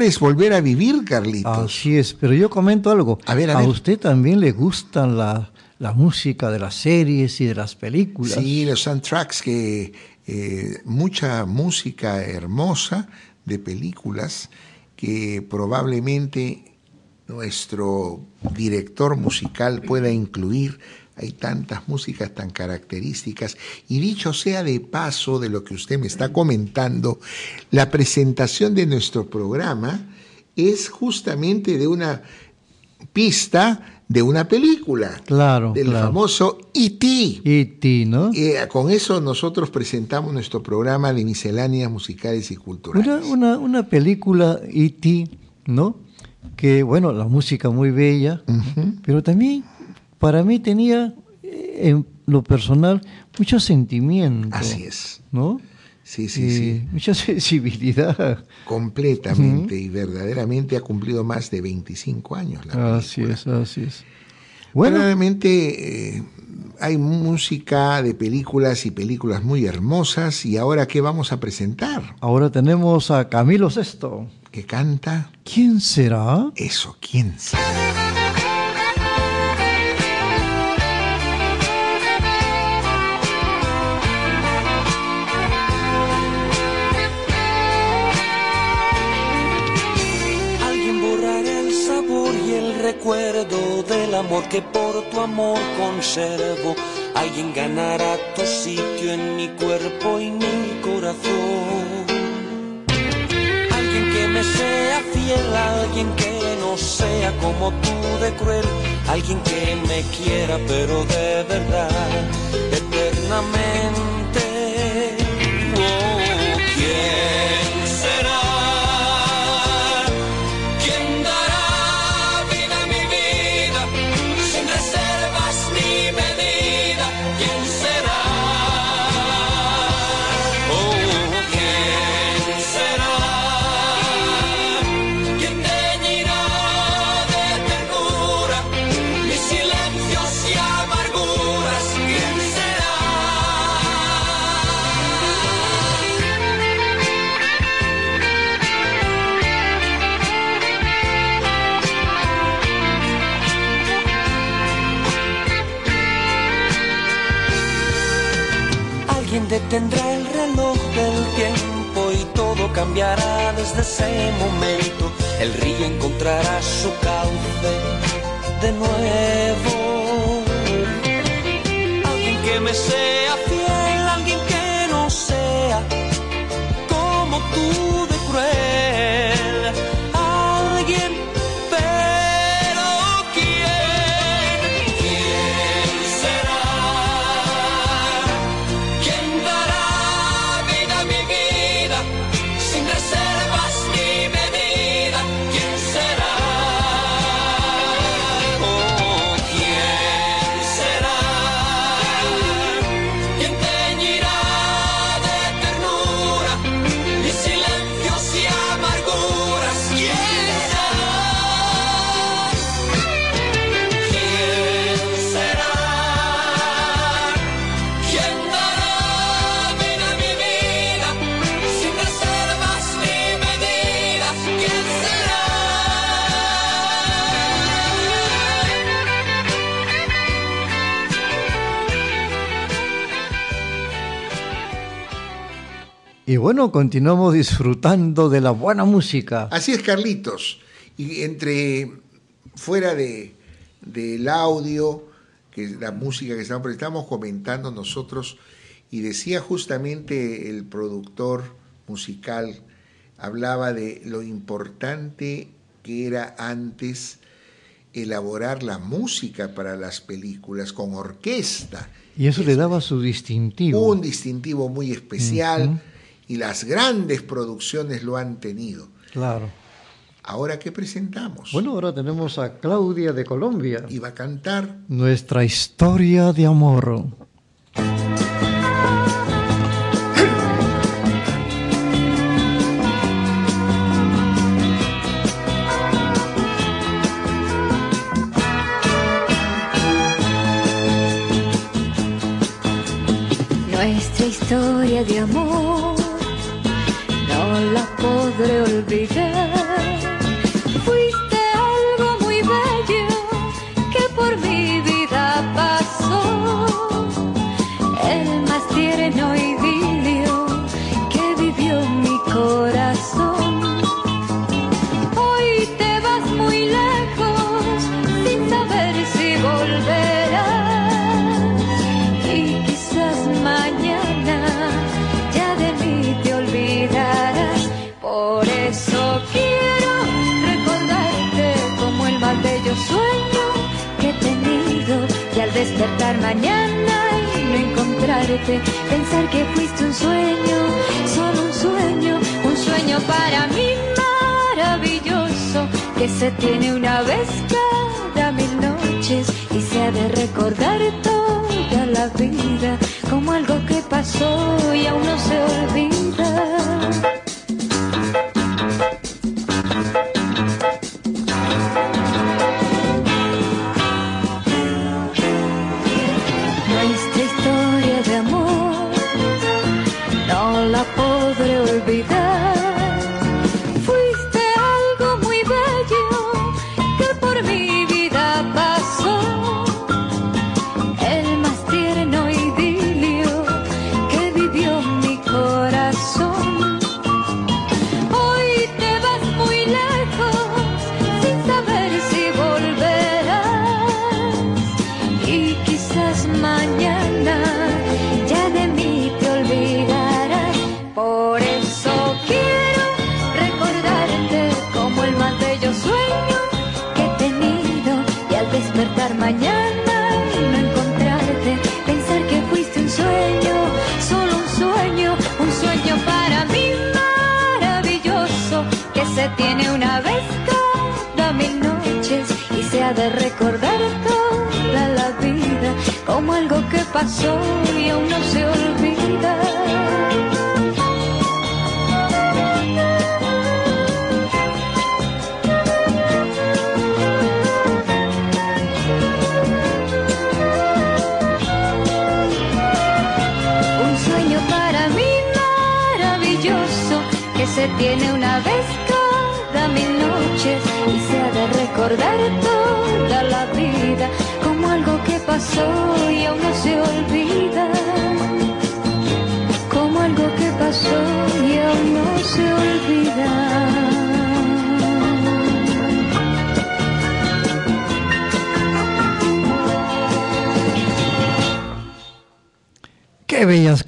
Es volver a vivir, Carlitos. Así es, pero yo comento algo. A ver, a ver. usted también le gustan la, la música de las series y de las películas? Sí, los soundtracks que eh, mucha música hermosa de películas que probablemente nuestro director musical pueda incluir. Hay tantas músicas tan características. Y dicho sea de paso de lo que usted me está comentando, la presentación de nuestro programa es justamente de una pista de una película. Claro, Del claro. famoso E.T. E.T., ¿no? Eh, con eso nosotros presentamos nuestro programa de misceláneas musicales y culturales. Una, una, una película E.T., ¿no? Que, bueno, la música muy bella, pero también para mí tenía, eh, en lo personal, mucho sentimiento. Así es. ¿No? Sí, sí, Eh, sí. Mucha sensibilidad. Completamente y verdaderamente ha cumplido más de 25 años la película. Así es, así es. Bueno, Verdaderamente eh, hay música de películas y películas muy hermosas y ahora ¿qué vamos a presentar? ahora tenemos a Camilo Sesto. ¿Que canta? ¿Quién será? Eso, ¿quién sabe? Que por tu amor conservo. Alguien ganará tu sitio en mi cuerpo y mi corazón. Alguien que me sea fiel, alguien que no sea como tú de cruel. Alguien que me quiera pero de verdad, eternamente. Detendrá el reloj del tiempo y todo cambiará desde ese momento. El río encontrará su cauce de nuevo. Alguien que me sea fiel, alguien que no sea como tú bueno, continuamos disfrutando de la buena música. Así es, Carlitos. Y entre fuera de del audio, que es la música que estamos, estamos comentando nosotros, y decía justamente el productor musical, hablaba de lo importante que era antes elaborar la música para las películas con orquesta. Y eso le daba su distintivo. Un distintivo muy especial. Y las grandes producciones lo han tenido. Claro. Ahora, ¿qué presentamos? Bueno, ahora tenemos a Claudia de Colombia. Y va a cantar Nuestra historia de amor. Nuestra historia de amor podré olvidar. Pensar que fuiste un sueño, solo un sueño, un sueño para mí maravilloso que se tiene una vez cada mil noches y se ha de recordar toda la vida como algo que pasó y aún no se olvida.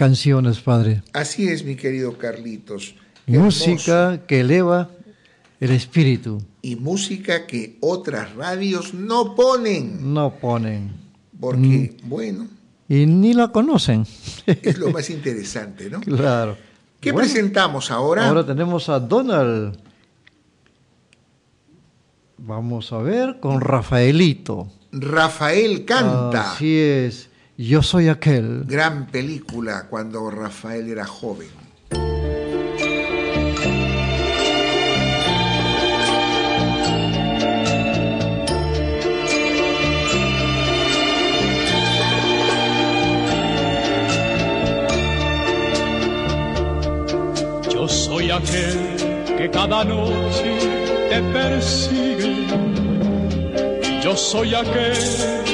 Canciones, Padre. Así es, mi querido Carlitos. Qué Música que eleva el espíritu. y música que otras radios no ponen. No ponen. Porque, bueno, Y ni la conocen. es lo más interesante, ¿no? Claro. ¿Qué Bueno, presentamos ahora? Ahora tenemos a Donald. Vamos a ver con Rafaelito. Rafael canta. Así es. Yo soy aquel. Gran película cuando Rafael era joven. Yo soy aquel que cada noche te persigue. Yo soy aquel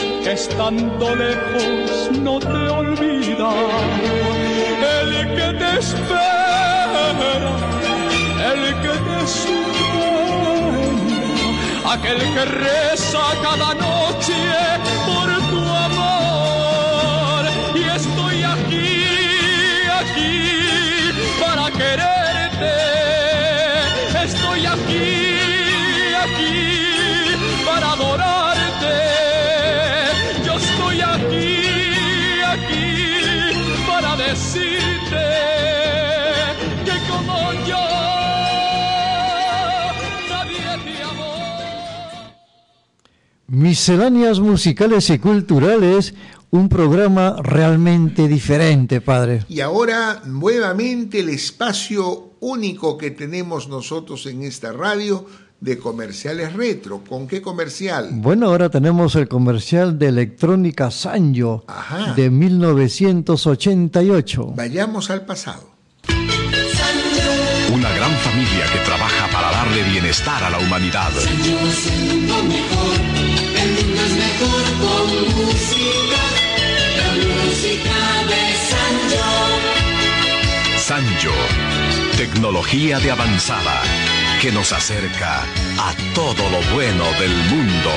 que estando lejos no te olvida. El que te espera, el que te sueña, aquel que reza cada noche Misceláneas musicales y culturales, un programa realmente diferente, Padre. Y ahora nuevamente el espacio único que tenemos nosotros en esta radio de comerciales retro. ¿Con qué comercial? Bueno, ahora tenemos el comercial de electrónica Sanyo Ajá. de 1988. Vayamos al pasado. Una gran familia que trabaja para darle bienestar a la humanidad. el mundo mejor, con música, la música de San Sanyo, tecnología de avanzada que nos acerca a todo lo bueno del mundo.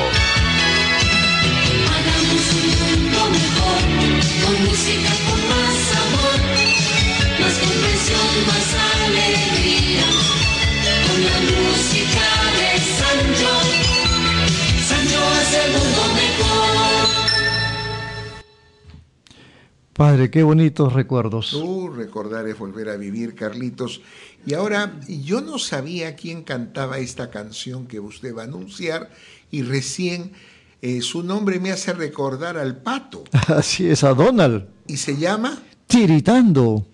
Hagamos un mundo mejor, con música con más amor, más comprensión, más alegría, con la música de Sancho. Sancho hace el mundo mejor. Padre, qué bonitos recuerdos. Recordar es volver a vivir, Carlitos. Y ahora, yo no sabía quién cantaba esta canción que usted va a anunciar y recién eh, su nombre me hace recordar al pato. Así es, a Donald. ¿Y se llama? Tiritando.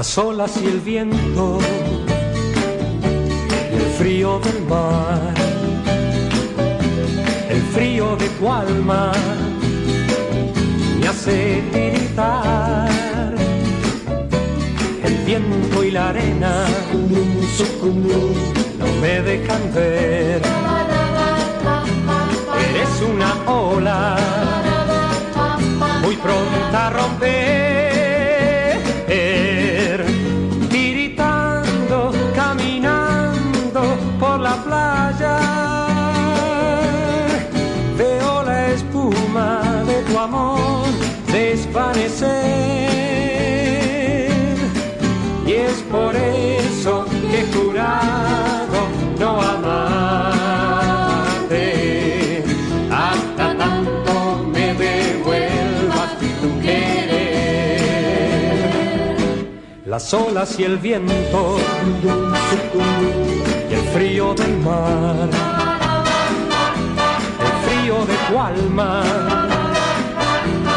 Las olas y el viento y el frío del mar, el frío de tu alma me hace tiritar, el viento y la arena no me dejan ver, eres una ola muy pronta a romper, playa. Veo la espuma de tu amor desvanecer y es por eso que he jurado no amarte hasta tanto me devuelvas tu querer. Las olas y el viento frío del mar, el frío de tu alma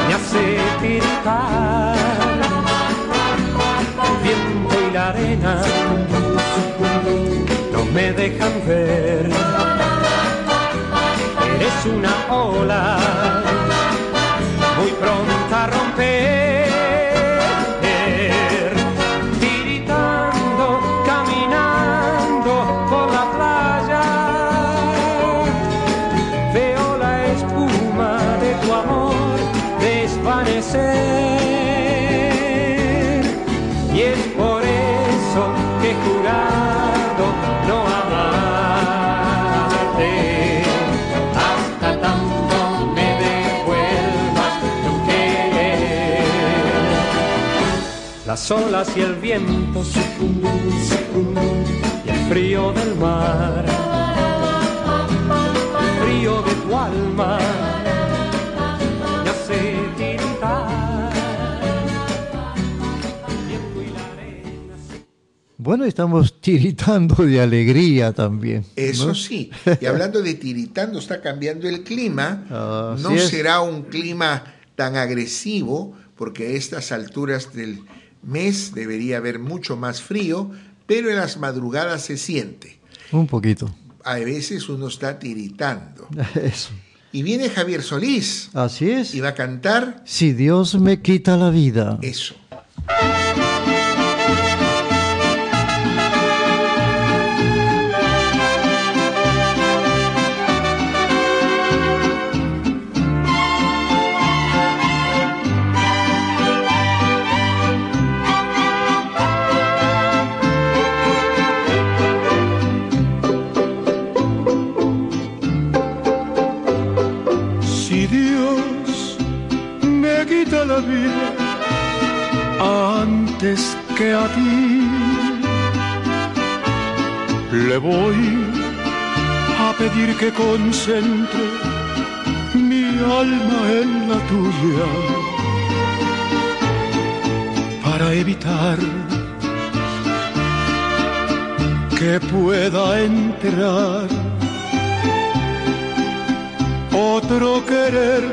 me hace tiritar. El viento y la arena no me dejan ver. Eres una ola muy pronta a romper. Las olas y el viento y el frío del mar. El frío de tu alma me hace tiritar. Bueno, estamos tiritando de alegría también. Eso ¿no? sí. Y hablando de tiritando, está cambiando el clima. Ah, no es. será un clima tan agresivo, porque a estas alturas del mes debería haber mucho más frío, pero en las madrugadas se siente. Un poquito. A veces uno está tiritando. Eso. Y viene Javier Solís Así es. y va a cantar Si Dios me quita la vida. eso. Antes que a ti, le voy a pedir que concentre mi alma en la tuya para evitar que pueda entrar otro querer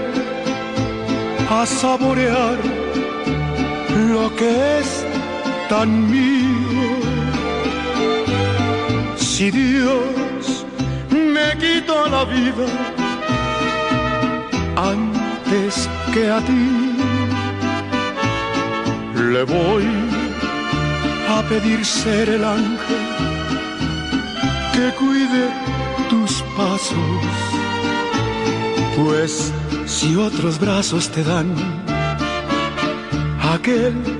a saborear lo que es tan mío. Si Dios me quita la vida antes que a ti, le voy a pedir ser el ángel que cuide tus pasos pues si otros brazos te dan aquel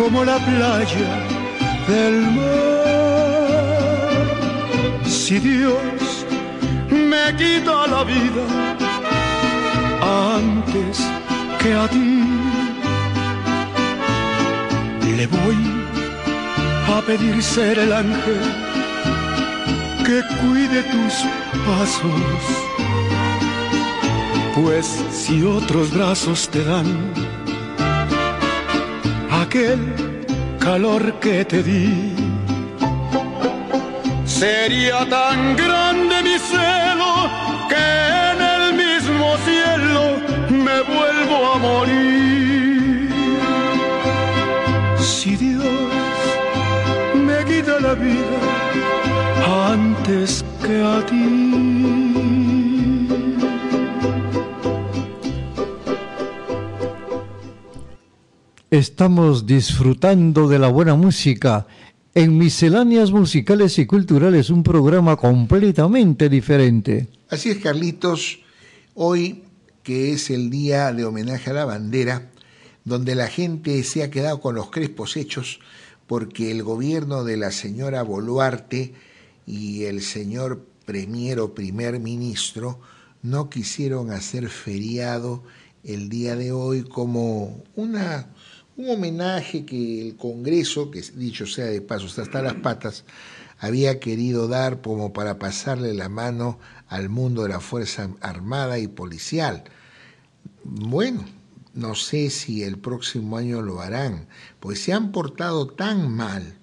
como la playa del mar. Si Dios me quita la vida antes que a ti, le voy a pedir ser el ángel que cuide tus pasos. Pues si otros brazos te dan aquel calor que te di, sería tan grande mi celo que en el mismo cielo me vuelvo a morir. Si Dios me quita la vida antes que a ti. Estamos disfrutando de la buena música en Misceláneas Musicales y Culturales, un programa completamente diferente. Así es, Carlitos, hoy que es el día de homenaje a la bandera, donde la gente se ha quedado con los crespos hechos porque el gobierno de la señora Boluarte y el señor premier o primer ministro no quisieron hacer feriado el día de hoy como una un homenaje que el Congreso, que dicho sea de paso, hasta las patas, había querido dar como para pasarle la mano al mundo de la Fuerza Armada y Policial. Bueno, no sé si el próximo año lo harán, pues se han portado tan mal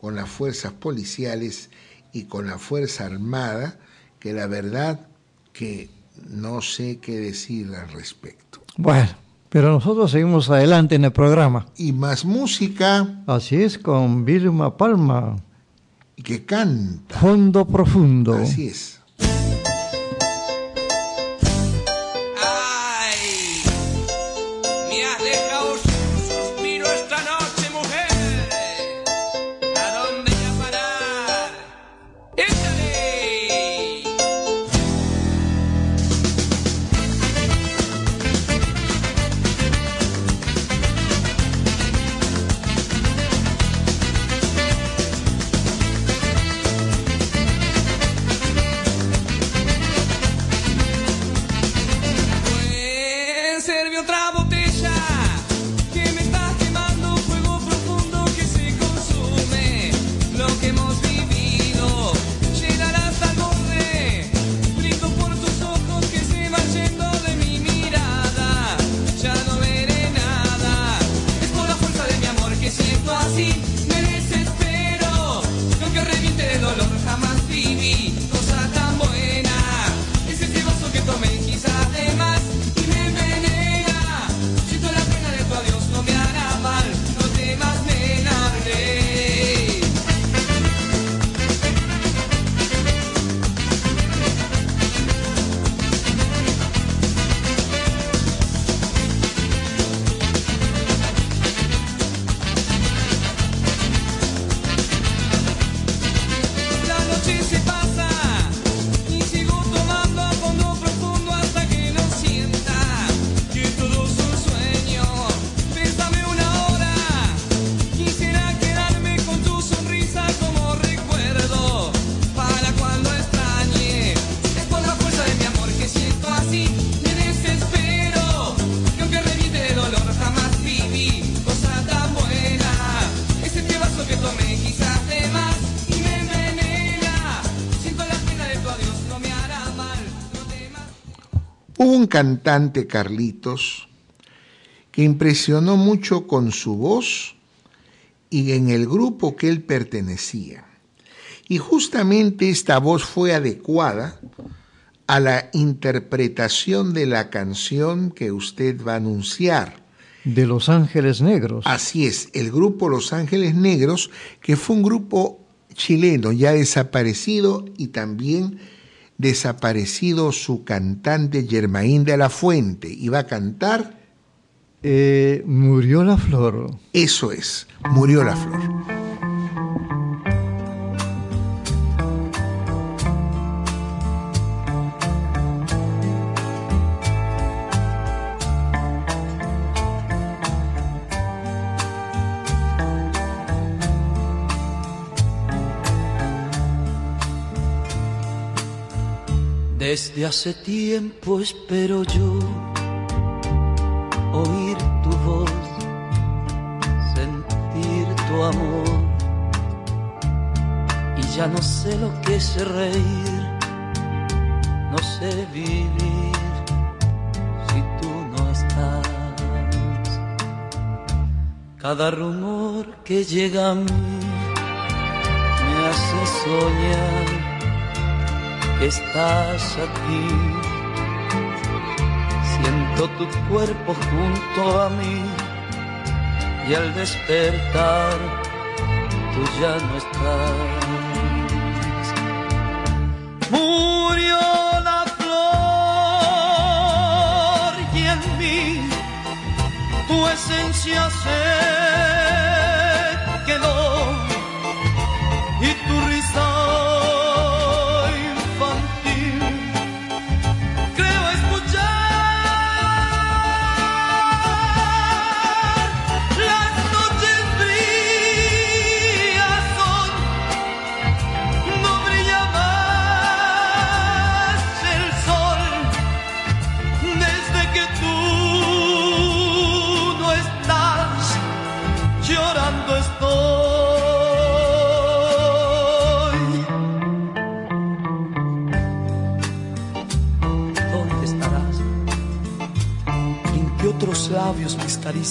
con las fuerzas policiales y con la Fuerza Armada que la verdad que no sé qué decir al respecto. Bueno, pero nosotros seguimos adelante en el programa. Y más música. Así es, con Vilma Palma. Que canta. Fondo profundo. Así es. Cantante, Carlitos, que impresionó mucho con su voz y en el grupo que él pertenecía. Y justamente esta voz fue adecuada a la interpretación de la canción que usted va a anunciar. De Los Ángeles Negros. Así es, el grupo Los Ángeles Negros, que fue un grupo chileno ya desaparecido y también desaparecido su cantante Germain de la Fuente. Iba a cantar... Eh, murió la flor. Eso es, murió la flor. Desde hace tiempo espero yo oír tu voz, sentir tu amor Ya no sé lo que es reír, no sé vivir si tú no estás. Cada rumor que llega a mí me hace soñar estás aquí. Siento tu cuerpo junto a mí y al despertar tú ya no estás. Murió la flor y en mí tu esencia se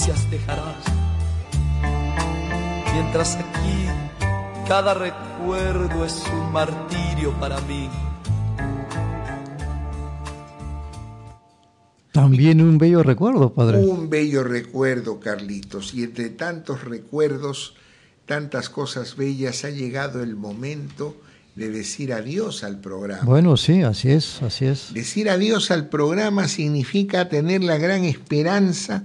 caricias dejarás? Mientras aquí cada recuerdo es un martirio para mí. También un bello recuerdo, padre. Un bello recuerdo, Carlitos, y entre tantos recuerdos, tantas cosas bellas, ha llegado el momento de decir adiós al programa. Bueno, sí, así es, así es. Decir adiós al programa significa tener la gran esperanza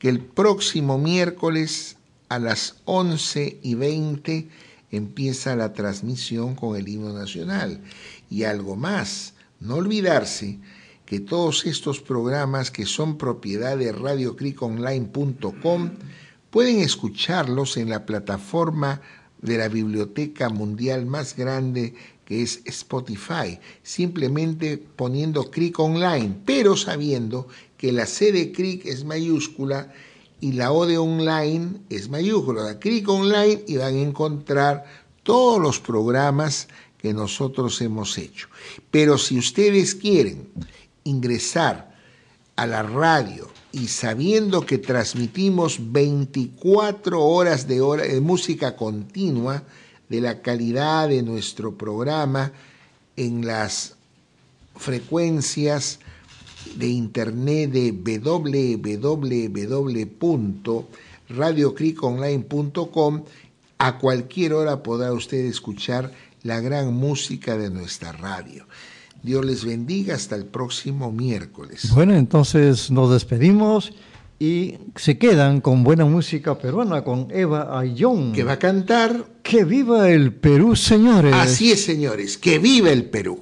que el próximo miércoles a las 11 y 20 empieza la transmisión con el himno nacional. Y algo más, no olvidarse que todos estos programas que son propiedad de radiocriconline.com pueden escucharlos en la plataforma de la biblioteca mundial más grande que es Spotify, simplemente poniendo Cric Online, pero sabiendo que la C de Cric es mayúscula y la O de online es mayúscula. Cric Online y van a encontrar todos los programas que nosotros hemos hecho. Pero si ustedes quieren ingresar a la radio y sabiendo que transmitimos 24 horas de, hora, de música continua, de la calidad de nuestro programa en las frecuencias de internet de www.radiocriconline.com, a cualquier hora podrá usted escuchar la gran música de nuestra radio. Dios les bendiga hasta el próximo miércoles. Bueno, entonces nos despedimos y se quedan con buena música peruana con Eva Ayón. Que va a cantar Que viva el Perú, señores. Así es, señores, que viva el Perú.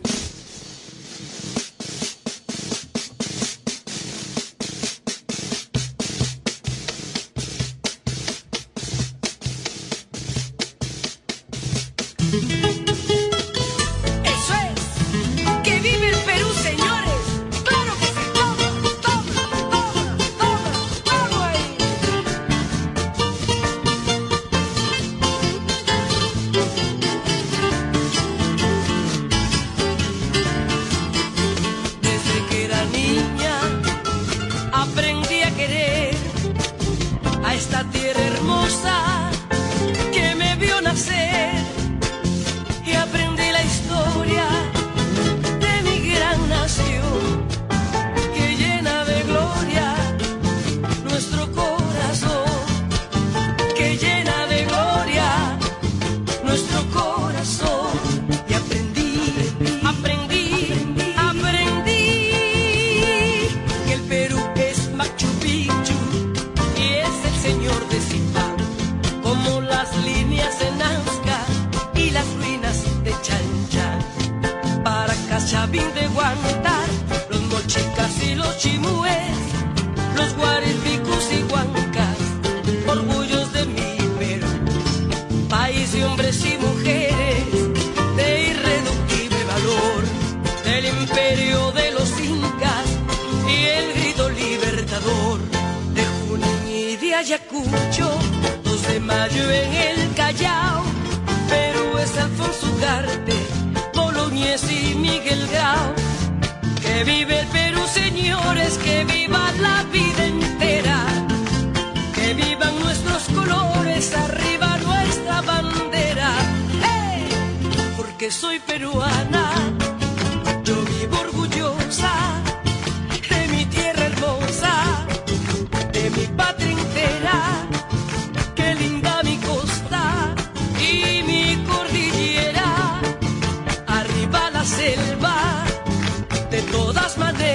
de todas maneras.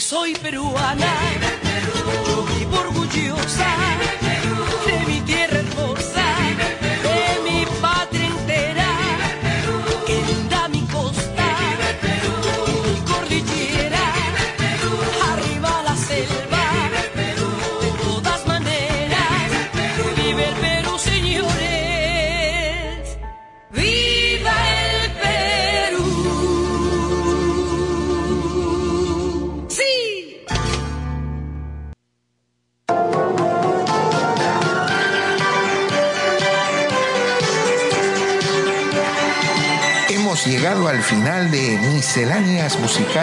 soy peruana, yo vivo orgullosa.